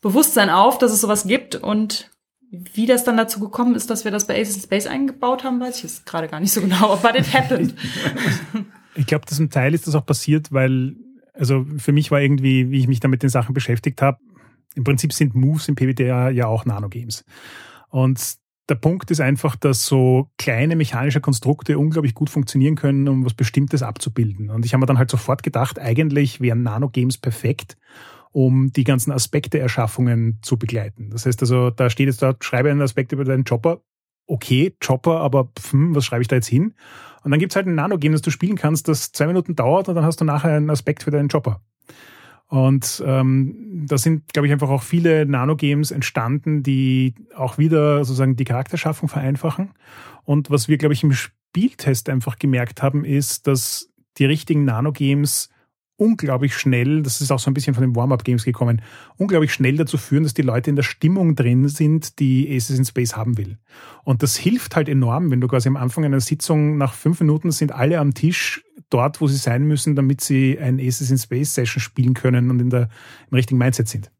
Bewusstsein auf, dass es sowas gibt. Und wie das dann dazu gekommen ist, dass wir das bei Aces in Space eingebaut haben, weiß ich jetzt gerade gar nicht so genau. But it happened. ich glaube, zum Teil ist das auch passiert, weil also für mich war irgendwie, wie ich mich da mit den Sachen beschäftigt habe, im Prinzip sind Moves im PBTA ja auch Nanogames. Und der Punkt ist einfach, dass so kleine mechanische Konstrukte unglaublich gut funktionieren können, um was Bestimmtes abzubilden. Und ich habe mir dann halt sofort gedacht, eigentlich wären Nanogames perfekt, um die ganzen Aspekte-Erschaffungen zu begleiten. Das heißt also, da steht jetzt dort, schreibe einen Aspekt über deinen Chopper. Okay, Chopper, aber pf, was schreibe ich da jetzt hin? Und dann gibt's halt ein Nano-Game, das du spielen kannst, das zwei Minuten dauert und dann hast du nachher einen Aspekt für deinen Chopper. Und ähm, da sind, glaube ich, einfach auch viele Nano-Games entstanden, die auch wieder sozusagen die Charakterschaffung vereinfachen. Und was wir, glaube ich, im Spieltest einfach gemerkt haben, ist, dass die richtigen Nano-Games unglaublich schnell, das ist auch so ein bisschen von den Warm-Up-Games gekommen, unglaublich schnell dazu führen, dass die Leute in der Stimmung drin sind, die Aces in Space haben will. Und das hilft halt enorm, wenn du quasi am Anfang einer Sitzung nach fünf Minuten sind alle am Tisch dort, wo sie sein müssen, damit sie ein Aces in Space Session spielen können und in der, im richtigen Mindset sind.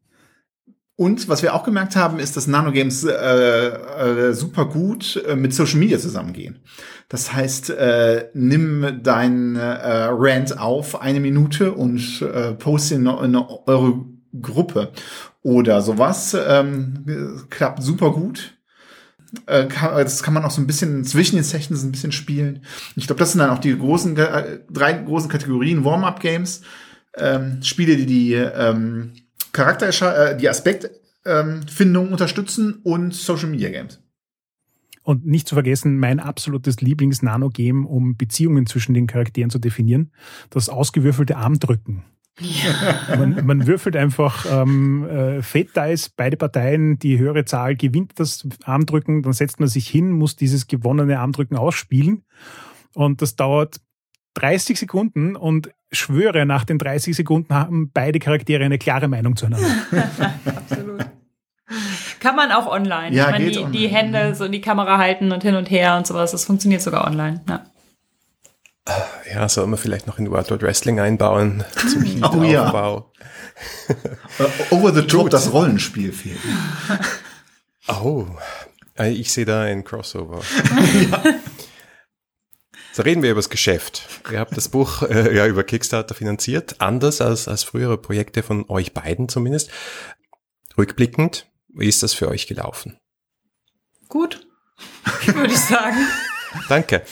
Und was wir auch gemerkt haben, ist, dass Nanogames äh, äh, super gut äh, mit Social Media zusammengehen. Das heißt, äh, nimm dein äh, Rant auf eine Minute und äh, poste in, in eure Gruppe oder sowas. Ähm, klappt super gut. Äh, kann, das kann man auch so ein bisschen zwischen den Sessions ein bisschen spielen. Ich glaube, das sind dann auch die großen drei großen Kategorien Warm-up Games, ähm, Spiele, die die ähm, Charakter, äh, die Aspektfindung ähm, unterstützen und Social Media Games. Und nicht zu vergessen, mein absolutes Lieblings-Nano-Game, um Beziehungen zwischen den Charakteren zu definieren, das ausgewürfelte Armdrücken. Ja. Man, man, würfelt einfach ähm, äh, Fate Dice, beide Parteien, die höhere Zahl gewinnt das Armdrücken, dann setzt man sich hin, muss dieses gewonnene Armdrücken ausspielen. Und das dauert 30 Sekunden und schwöre, nach den 30 Sekunden haben beide Charaktere eine klare Meinung zueinander. Absolut. Kann man auch online. Ja, meine, geht die, online. die Hände so in die Kamera halten und hin und her und sowas. Das funktioniert sogar online. Ja. Ja, soll man vielleicht noch in World Wide Wrestling einbauen zum Oh ja. Aufbau. Äh, Over the Top, das Rollenspiel fehlt. Oh, äh, ich sehe da ein Crossover. So reden wir über das Geschäft. Ihr habt das Buch äh, ja über Kickstarter finanziert, anders als, als frühere Projekte von euch beiden zumindest. Rückblickend, wie ist das für euch gelaufen? Gut, würde ich sagen. Danke.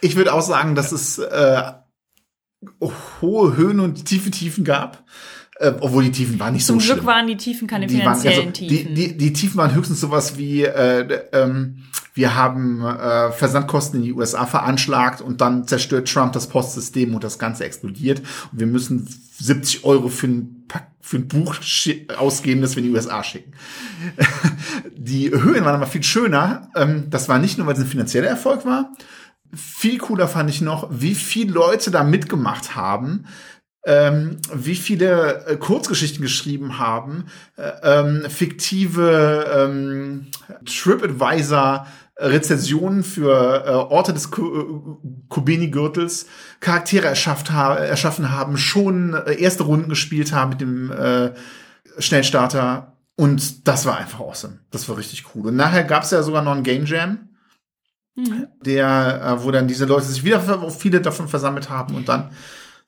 Ich würde auch sagen, dass es äh, hohe Höhen und tiefe Tiefen gab. Äh, obwohl die Tiefen waren nicht Zum so Glück schlimm. waren die Tiefen keine die waren, finanziellen also, Tiefen. Die, die, die Tiefen waren höchstens sowas wie, äh, ähm, wir haben äh, Versandkosten in die USA veranschlagt und dann zerstört Trump das Postsystem und das Ganze explodiert. Und wir müssen 70 Euro für ein, für ein Buch ausgeben, das wir in die USA schicken. die Höhen waren aber viel schöner. Ähm, das war nicht nur, weil es ein finanzieller Erfolg war. Viel cooler fand ich noch, wie viele Leute da mitgemacht haben ähm, wie viele äh, Kurzgeschichten geschrieben haben, äh, ähm, fiktive ähm, TripAdvisor Rezensionen für äh, Orte des Ku- äh, Charaktere erschafft ha erschaffen haben, schon äh, erste Runden gespielt haben mit dem äh, Schnellstarter und das war einfach awesome. Das war richtig cool. Und nachher gab's ja sogar noch einen Game Jam, Mhm. der, äh, wo dann diese Leute sich wieder ver- viele davon versammelt haben und dann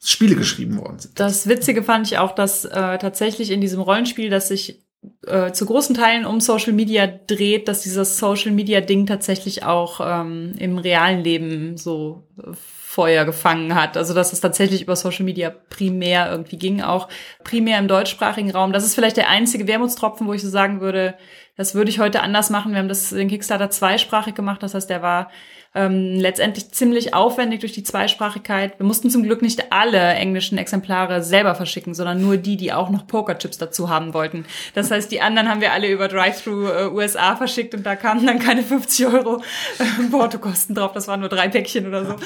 Spiele geschrieben worden sind. Das Witzige fand ich auch, dass äh, tatsächlich in diesem Rollenspiel, das sich äh, zu großen Teilen um Social Media dreht, dass dieses Social Media Ding tatsächlich auch ähm, im realen Leben so äh, Feuer gefangen hat. Also dass es tatsächlich über Social Media primär irgendwie ging, auch primär im deutschsprachigen Raum. Das ist vielleicht der einzige Wermutstropfen, wo ich so sagen würde, das würde ich heute anders machen. Wir haben das den Kickstarter zweisprachig gemacht, das heißt, der war ähm, letztendlich ziemlich aufwendig durch die Zweisprachigkeit. Wir mussten zum Glück nicht alle englischen Exemplare selber verschicken, sondern nur die, die auch noch Pokerchips dazu haben wollten. Das heißt, die anderen haben wir alle über Drive-Thru äh, USA verschickt und da kamen dann keine 50 Euro äh, Portokosten drauf. Das waren nur drei Päckchen oder so.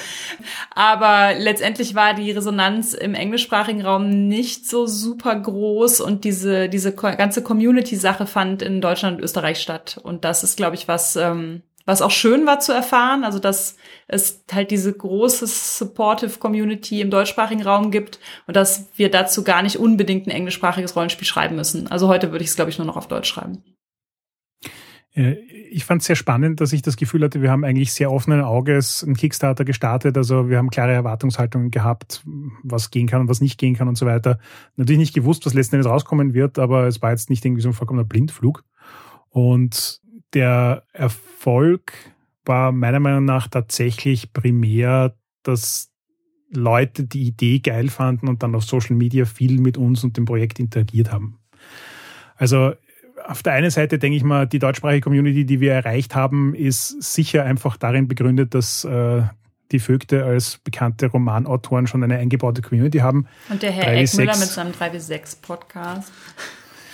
Aber letztendlich war die Resonanz im englischsprachigen Raum nicht so super groß und diese, diese ganze Community-Sache fand in Deutschland und Österreich statt. Und das ist, glaube ich, was, ähm, was auch schön war zu erfahren, also dass es halt diese große supportive Community im deutschsprachigen Raum gibt und dass wir dazu gar nicht unbedingt ein englischsprachiges Rollenspiel schreiben müssen. Also heute würde ich es, glaube ich, nur noch auf Deutsch schreiben. Ich fand es sehr spannend, dass ich das Gefühl hatte, wir haben eigentlich sehr offenen Auges einen Kickstarter gestartet. Also wir haben klare Erwartungshaltungen gehabt, was gehen kann und was nicht gehen kann und so weiter. Natürlich nicht gewusst, was letzten Endes rauskommen wird, aber es war jetzt nicht irgendwie so ein vollkommener Blindflug. Und der Erfolg war meiner Meinung nach tatsächlich primär, dass Leute die Idee geil fanden und dann auf Social Media viel mit uns und dem Projekt interagiert haben. Also auf der einen Seite denke ich mal, die deutschsprachige Community, die wir erreicht haben, ist sicher einfach darin begründet, dass äh, die Vögte als bekannte Romanautoren schon eine eingebaute Community haben. Und der Herr Eckmüller mit seinem 3 bis 6 Podcast.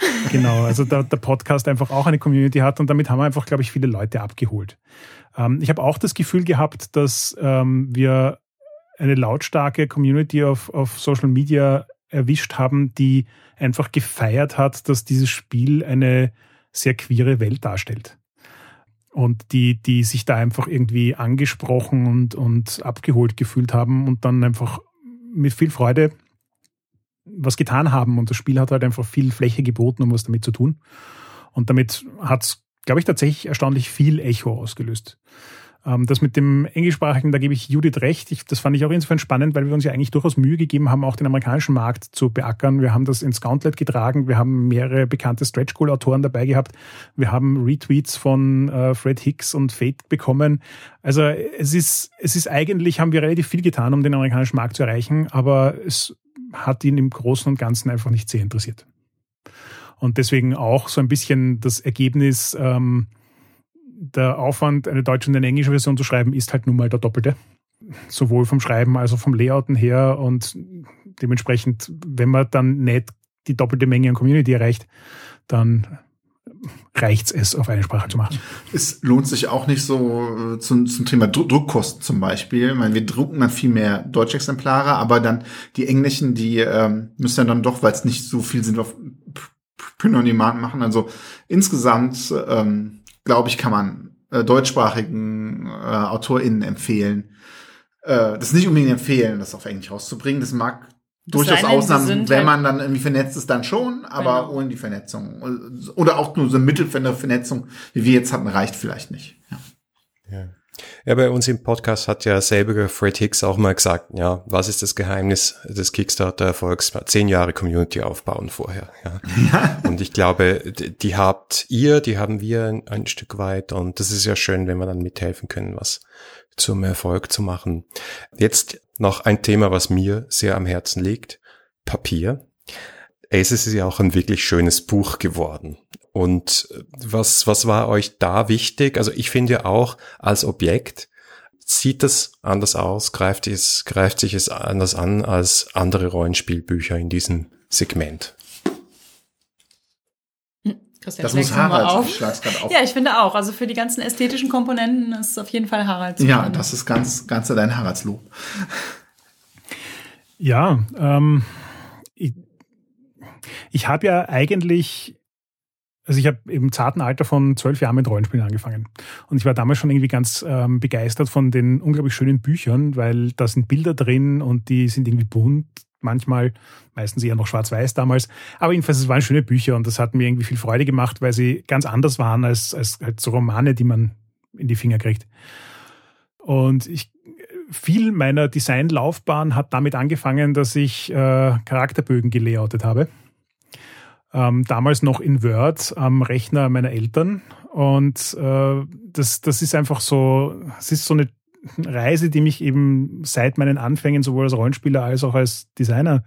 Genau, also der, der Podcast einfach auch eine Community hat und damit haben wir einfach, glaube ich, viele Leute abgeholt. Ähm, ich habe auch das Gefühl gehabt, dass ähm, wir eine lautstarke Community auf, auf Social Media erwischt haben, die einfach gefeiert hat, dass dieses Spiel eine sehr queere Welt darstellt. Und die, die sich da einfach irgendwie angesprochen und, und abgeholt gefühlt haben und dann einfach mit viel Freude was getan haben. Und das Spiel hat halt einfach viel Fläche geboten, um was damit zu tun. Und damit hat es, glaube ich, tatsächlich erstaunlich viel Echo ausgelöst. Ähm, das mit dem Englischsprachigen, da gebe ich Judith recht. Ich, das fand ich auch insofern spannend, weil wir uns ja eigentlich durchaus Mühe gegeben haben, auch den amerikanischen Markt zu beackern. Wir haben das ins Gauntlet getragen. Wir haben mehrere bekannte Stretch Goal Autoren dabei gehabt. Wir haben Retweets von äh, Fred Hicks und Fate bekommen. Also es ist, es ist eigentlich, haben wir relativ viel getan, um den amerikanischen Markt zu erreichen, aber es hat ihn im Großen und Ganzen einfach nicht sehr interessiert. Und deswegen auch so ein bisschen das Ergebnis, ähm, der Aufwand, eine deutsche und eine englische Version zu schreiben, ist halt nun mal der doppelte. Sowohl vom Schreiben als auch vom Layouten her. Und dementsprechend, wenn man dann nicht die doppelte Menge an Community erreicht, dann reicht es, auf eine Sprache zu machen. Es lohnt sich auch nicht so äh, zum, zum Thema Dru Druckkosten zum Beispiel. Ich meine, wir drucken dann viel mehr deutsche Exemplare, aber dann die englischen, die ähm, müssen dann doch, weil es nicht so viel sind, auf Print machen. Also insgesamt, ähm, glaube ich, kann man äh, deutschsprachigen äh, AutorInnen empfehlen. Äh, das nicht unbedingt empfehlen, das auf Englisch rauszubringen. Das mag durchaus Ausnahmen, wenn halt man dann irgendwie vernetzt ist, dann schon, aber genau. ohne die Vernetzung. Oder auch nur so eine Mittelvernetzung, wie wir jetzt hatten, reicht vielleicht nicht. Ja. ja. Ja, bei uns im Podcast hat ja selber Fred Hicks auch mal gesagt, ja, was ist das Geheimnis des Kickstarter-Erfolgs? Zehn Jahre Community aufbauen vorher. Ja. ja. Und ich glaube, die habt ihr, die haben wir ein, ein Stück weit und das ist ja schön, wenn wir dann mithelfen können, was zum Erfolg zu machen. Jetzt noch ein Thema, was mir sehr am Herzen liegt. Papier. Es ist ja auch ein wirklich schönes Buch geworden. Und was, was war euch da wichtig? Also ich finde ja auch als Objekt sieht das anders aus, greift es, greift sich es anders an als andere Rollenspielbücher in diesem Segment. Christian, das muss Harald, auf. ich schlag's gerade auf. Ja, ich finde auch. Also für die ganzen ästhetischen Komponenten ist auf jeden Fall Harald Ja, das ist ganz, ganz dein Haraldslob. Ja, ähm, ich, ich habe ja eigentlich, also ich habe im zarten Alter von zwölf Jahren mit Rollenspielen angefangen. Und ich war damals schon irgendwie ganz ähm, begeistert von den unglaublich schönen Büchern, weil da sind Bilder drin und die sind irgendwie bunt manchmal, meistens eher noch schwarz-weiß damals. Aber jedenfalls, es waren schöne Bücher und das hat mir irgendwie viel Freude gemacht, weil sie ganz anders waren als, als, als so Romane, die man in die Finger kriegt. Und ich, viel meiner Designlaufbahn hat damit angefangen, dass ich äh, Charakterbögen gelayoutet habe. Ähm, damals noch in Word am Rechner meiner Eltern. Und äh, das, das ist einfach so, es ist so eine Reise, die mich eben seit meinen Anfängen sowohl als Rollenspieler als auch als Designer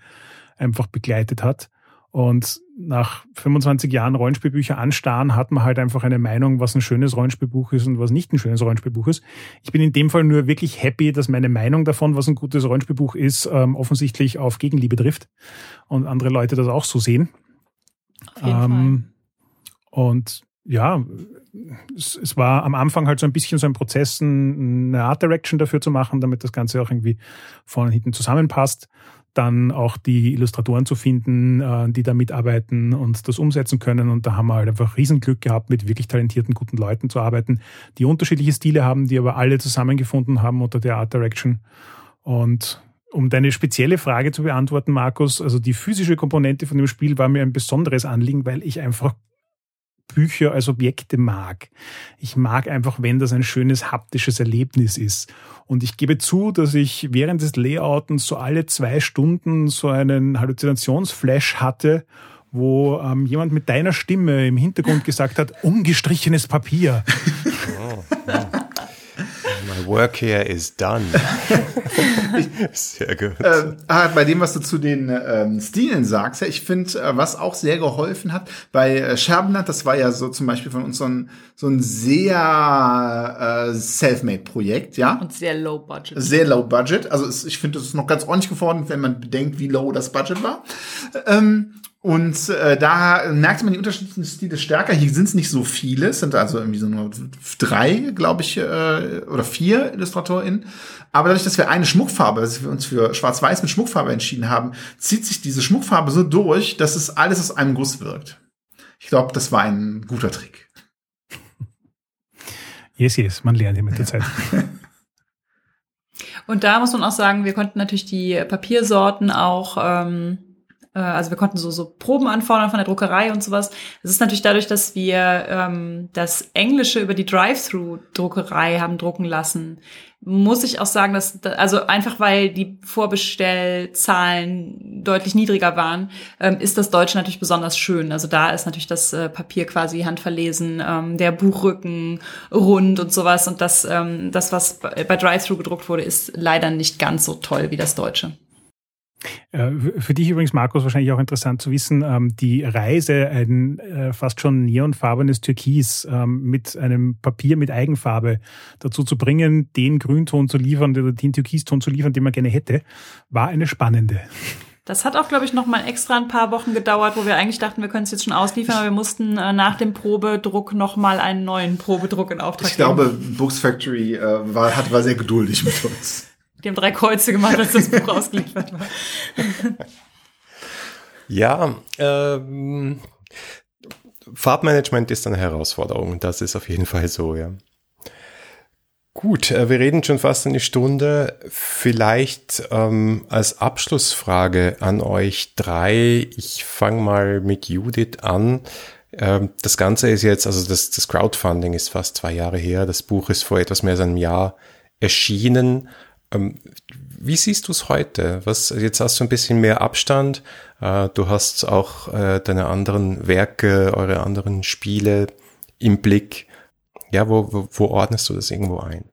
einfach begleitet hat. Und nach 25 Jahren Rollenspielbücher anstarren, hat man halt einfach eine Meinung, was ein schönes Rollenspielbuch ist und was nicht ein schönes Rollenspielbuch ist. Ich bin in dem Fall nur wirklich happy, dass meine Meinung davon, was ein gutes Rollenspielbuch ist, ähm, offensichtlich auf Gegenliebe trifft und andere Leute das auch so sehen. Ähm, und ja, es, es, war am Anfang halt so ein bisschen so ein Prozess, eine Art Direction dafür zu machen, damit das Ganze auch irgendwie vorne und hinten zusammenpasst. Dann auch die Illustratoren zu finden, äh, die da mitarbeiten und das umsetzen können. Und da haben wir halt einfach Riesenglück gehabt, mit wirklich talentierten, guten Leuten zu arbeiten, die unterschiedliche Stile haben, die aber alle zusammengefunden haben unter der Art Direction. Und um deine spezielle Frage zu beantworten, Markus, also die physische Komponente von dem Spiel war mir ein besonderes Anliegen, weil ich einfach Bücher als Objekte mag. Ich mag einfach, wenn das ein schönes haptisches Erlebnis ist. Und ich gebe zu, dass ich während des Layoutens so alle zwei Stunden so einen Halluzinationsflash hatte, wo ähm, jemand mit deiner Stimme im Hintergrund gesagt hat, umgestrichenes Papier. Oh, oh. My work here is done. Sehr gut. Äh, bei dem, was du zu den ähm, Stilen sagst, ja, ich finde, äh, was auch sehr geholfen hat, bei äh, Scherbenland, das war ja so zum Beispiel von uns so ein, so ein sehr äh, Selfmade-Projekt, ja. Und sehr low budget. Sehr low budget. Also es, ich finde, das ist noch ganz ordentlich geworden, wenn man bedenkt, wie low das Budget war. Ähm, und äh, da merkt man die unterschiedlichen Stile stärker. Hier sind es nicht so viele, es sind also irgendwie so nur drei, glaube ich, äh, oder vier IllustratorInnen. Aber dadurch, dass wir eine Schmuckfarbe, dass wir uns für Schwarz-Weiß mit Schmuckfarbe entschieden haben, zieht sich diese Schmuckfarbe so durch, dass es alles aus einem Guss wirkt. Ich glaube, das war ein guter Trick. Yes, yes, man lernt ja mit der Zeit. Und da muss man auch sagen, wir konnten natürlich die Papiersorten auch ähm, äh, also wir konnten so, so Proben anfordern von der Druckerei und sowas. Es ist natürlich dadurch, dass wir ähm, das Englische über die Drive-Thru-Druckerei haben drucken lassen, muss ich auch sagen, dass also einfach weil die Vorbestellzahlen deutlich niedriger waren, ähm, ist das Deutsche natürlich besonders schön. Also da ist natürlich das äh, Papier quasi handverlesen, ähm, der Buchrücken rund und sowas. Und das, ähm, das was bei, Drive-Thru gedruckt wurde, ist leider nicht ganz so toll wie das Deutsche. Äh, für dich übrigens, Markus, wahrscheinlich auch interessant zu wissen, ähm, die Reise, ein äh, fast schon neonfarbenes Türkis ähm, mit einem Papier mit Eigenfarbe dazu zu bringen, den Grünton zu liefern oder den Türkiston zu liefern, den man gerne hätte, war eine spannende. Das hat auch, glaube ich, noch mal extra ein paar Wochen gedauert, wo wir eigentlich dachten, wir können es jetzt schon ausliefern, aber wir mussten äh, nach dem Probedruck noch mal einen neuen Probedruck in Auftrag geben. Ich glaube, Books Factory äh, war, hat, war sehr geduldig mit uns. Die haben drei Kreuze gemacht, als das Buch ausgeliefert war. ja, ähm, Farbmanagement ist eine Herausforderung. Das ist auf jeden Fall so, ja. Gut, äh, wir reden schon fast eine Stunde. Vielleicht ähm, als Abschlussfrage an euch drei. Ich fange mal mit Judith an. Ähm, das Ganze ist jetzt, also das, das Crowdfunding ist fast zwei Jahre her. Das Buch ist vor etwas mehr als einem Jahr erschienen. Ähm, wie siehst du es heute? Was, jetzt hast du ein bisschen mehr Abstand. Äh, du hast auch äh, deine anderen Werke, eure anderen Spiele im Blick. Ja, wo, wo, wo ordnest du das irgendwo ein?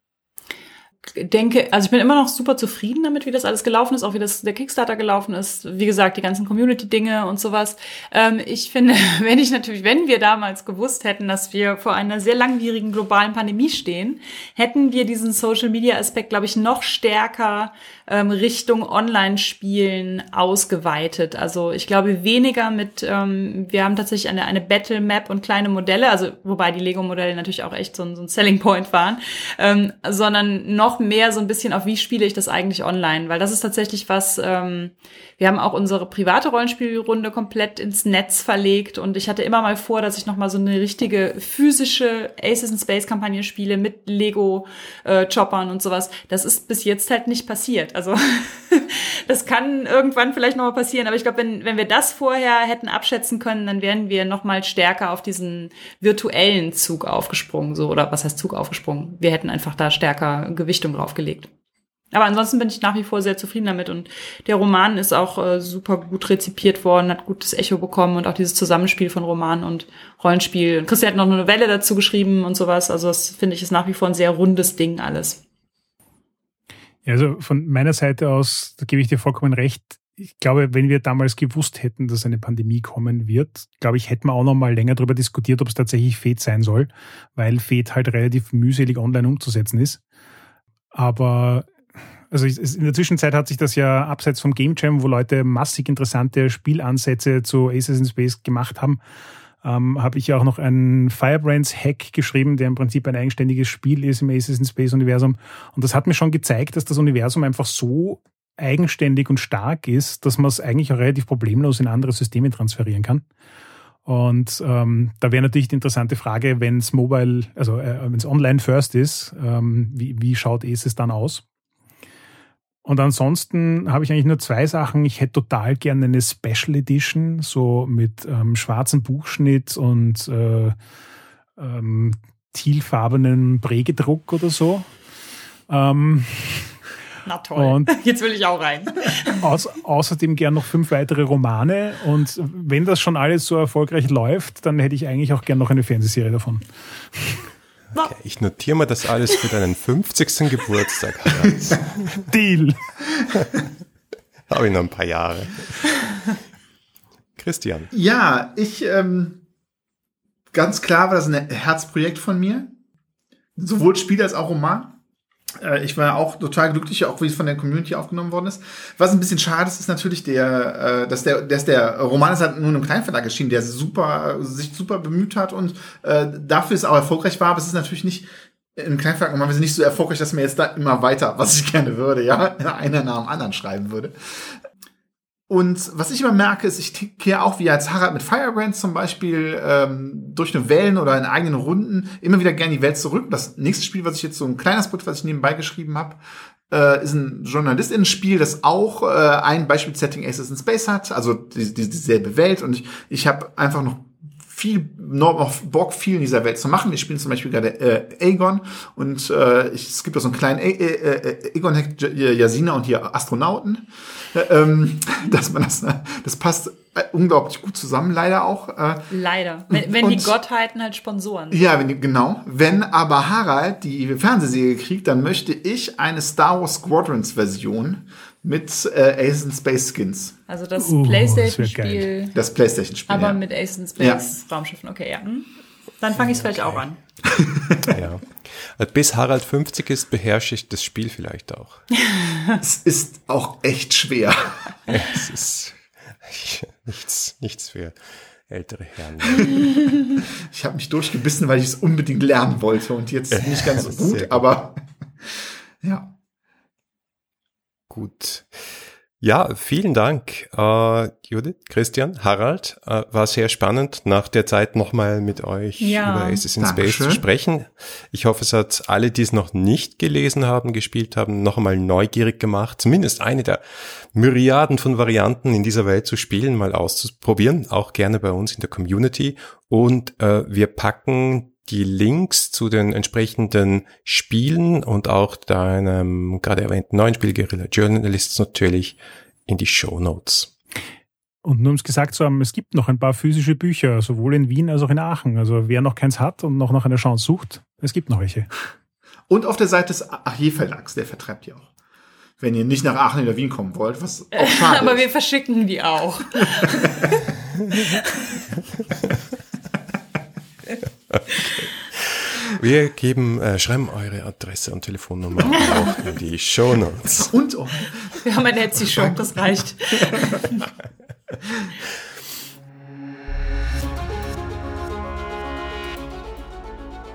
Denke, also ich bin immer noch super zufrieden damit, wie das alles gelaufen ist, auch wie das der Kickstarter gelaufen ist. Wie gesagt, die ganzen Community-Dinge und sowas. Ähm, ich finde, wenn ich natürlich, wenn wir damals gewusst hätten, dass wir vor einer sehr langwierigen globalen Pandemie stehen, hätten wir diesen Social-Media-Aspekt, glaube ich, noch stärker ähm, Richtung Online-Spielen ausgeweitet. Also ich glaube weniger mit, ähm, wir haben tatsächlich eine, eine Battle-Map und kleine Modelle, also wobei die Lego-Modelle natürlich auch echt so ein, so ein Selling Point waren, ähm, sondern noch mehr so ein bisschen auf, wie spiele ich das eigentlich online, weil das ist tatsächlich was, ähm, wir haben auch unsere private Rollenspielrunde komplett ins Netz verlegt und ich hatte immer mal vor, dass ich noch mal so eine richtige physische Aces in Space Kampagne spiele mit Lego äh, Choppern und sowas. Das ist bis jetzt halt nicht passiert. Also das kann irgendwann vielleicht noch mal passieren, aber ich glaube, wenn wenn wir das vorher hätten abschätzen können, dann wären wir noch mal stärker auf diesen virtuellen Zug aufgesprungen, so oder was heißt Zug aufgesprungen? Wir hätten einfach da stärker Gewichtung draufgelegt. Aber ansonsten bin ich nach wie vor sehr zufrieden damit und der Roman ist auch äh, super gut rezipiert worden, hat gutes Echo bekommen und auch dieses Zusammenspiel von Roman und Rollenspiel. Und Christian hat noch eine Novelle dazu geschrieben und sowas. Also das finde ich ist nach wie vor ein sehr rundes Ding alles. Ja, also von meiner Seite aus, da gebe ich dir vollkommen recht. Ich glaube, wenn wir damals gewusst hätten, dass eine Pandemie kommen wird, glaube ich, hätten wir auch noch mal länger darüber diskutiert, ob es tatsächlich Fate sein soll, weil Fate halt relativ mühselig online umzusetzen ist. Aber also in der Zwischenzeit hat sich das ja abseits vom Game Jam, wo Leute massig interessante Spielansätze zu Aces in Space gemacht haben, ähm, habe ich ja auch noch einen Firebrands-Hack geschrieben, der im Prinzip ein eigenständiges Spiel ist im Aces in Space-Universum. Und das hat mir schon gezeigt, dass das Universum einfach so eigenständig und stark ist, dass man es eigentlich auch relativ problemlos in andere Systeme transferieren kann. Und ähm, da wäre natürlich die interessante Frage, wenn es mobile, also äh, wenn es online first ist, ähm, wie, wie schaut Aces dann aus? Und ansonsten habe ich eigentlich nur zwei Sachen. Ich hätte total gerne eine Special Edition, so mit ähm, schwarzem Buchschnitt und äh, ähm, thielfarbenem Prägedruck oder so. Ähm, Na toll, und jetzt will ich auch rein. Au außerdem gern noch fünf weitere Romane. Und wenn das schon alles so erfolgreich läuft, dann hätte ich eigentlich auch gern noch eine Fernsehserie davon. Okay, ich notiere mir das alles für deinen 50. Geburtstag. Deal. Habe ich noch ein paar Jahre. Christian. Ja, ich, ähm, ganz klar war das ein Herzprojekt von mir. Sowohl Spiel als auch Roman. Äh, ich war auch total glücklich, auch wie es von der Community aufgenommen worden ist. Was ein bisschen schade ist, ist natürlich der, äh, dass der, dass der Roman ist halt nur in einem Kleinverlag erschienen, der super, sich super bemüht hat und äh, dafür ist auch erfolgreich war, aber es ist natürlich nicht im Kleinverlag normalerweise nicht so erfolgreich, dass man jetzt da immer weiter, was ich gerne würde, ja, einer nach dem anderen schreiben würde. Und was ich immer merke, ist, ich kehre auch wie als Harald mit Firebrands zum Beispiel ähm, durch eine Wellen oder in eigenen Runden immer wieder gerne die Welt zurück. Das nächste Spiel, was ich jetzt so ein kleines Produkt, was ich nebenbei geschrieben habe, äh, ist ein Journalistinnen-Spiel, das auch äh, ein Beispiel-Setting Aces in Space hat, also die, die, dieselbe Welt. Und ich, ich habe einfach noch viel noch Bock, viel in dieser Welt zu machen. Wir spielen zum Beispiel gerade äh, Aegon und äh, ich, es gibt auch so einen kleinen äh, äh, Aegon Jasina und hier Astronauten. Äh, ähm, dass man das, das passt äh, unglaublich gut zusammen, leider auch. Äh, leider. Wenn, wenn und, die Gottheiten halt Sponsoren. Ja, wenn, genau. Wenn aber Harald die Fernsehserie kriegt, dann möchte ich eine Star Wars Squadrons Version mit äh, Ace and Space Skins. Also das uh, Playstation-Spiel. Das Playstation-Spiel. Aber ja. mit Ace and Space ja. Raumschiffen. Okay, ja. Hm. Dann fange ich es vielleicht auch an. ja. Also bis Harald 50 ist, beherrsche ich das Spiel vielleicht auch. es ist auch echt schwer. es ist nichts, nichts für ältere Herren. ich habe mich durchgebissen, weil ich es unbedingt lernen wollte und jetzt nicht ganz so gut, gut, aber ja. Gut. Ja, vielen Dank, äh, Judith, Christian, Harald. Äh, war sehr spannend, nach der Zeit nochmal mit euch ja. über Aces in Dankeschön. Space zu sprechen. Ich hoffe, es hat alle, die es noch nicht gelesen haben, gespielt haben, noch einmal neugierig gemacht, zumindest eine der Myriaden von Varianten in dieser Welt zu spielen, mal auszuprobieren, auch gerne bei uns in der Community. Und äh, wir packen die Links zu den entsprechenden Spielen und auch deinem gerade erwähnten neuen Spiel Guerilla Journalists natürlich in die Show Notes. Und nur um es gesagt zu haben, es gibt noch ein paar physische Bücher, sowohl in Wien als auch in Aachen. Also wer noch keins hat und noch nach einer Chance sucht, es gibt noch welche. Und auf der Seite des Archiv Verlags, der vertreibt die auch. Wenn ihr nicht nach Aachen oder Wien kommen wollt, was auch schade Aber ist. wir verschicken die auch. Wir geben, äh, schreiben eure Adresse und Telefonnummer auch in die Show Notes. Und oh. Wir haben einen Etsy-Shop, das reicht.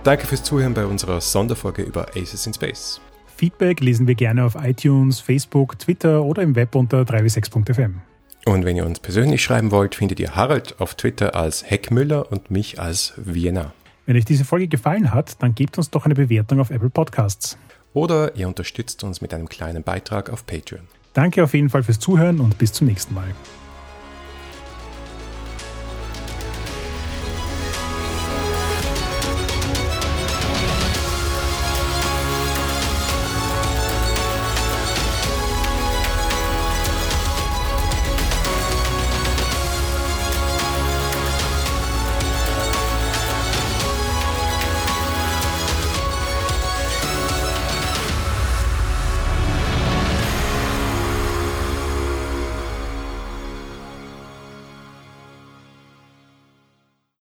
Danke fürs Zuhören bei unserer Sonderfolge über Aces in Space. Feedback lesen wir gerne auf iTunes, Facebook, Twitter oder im Web unter 3w6.fm. Und wenn ihr uns persönlich schreiben wollt, findet ihr Harald auf Twitter als Heckmüller und mich als Vienna. Wenn euch diese Folge gefallen hat, dann gebt uns doch eine Bewertung auf Apple Podcasts. Oder ihr unterstützt uns mit einem kleinen Beitrag auf Patreon. Danke auf jeden Fall fürs Zuhören und bis zum nächsten Mal.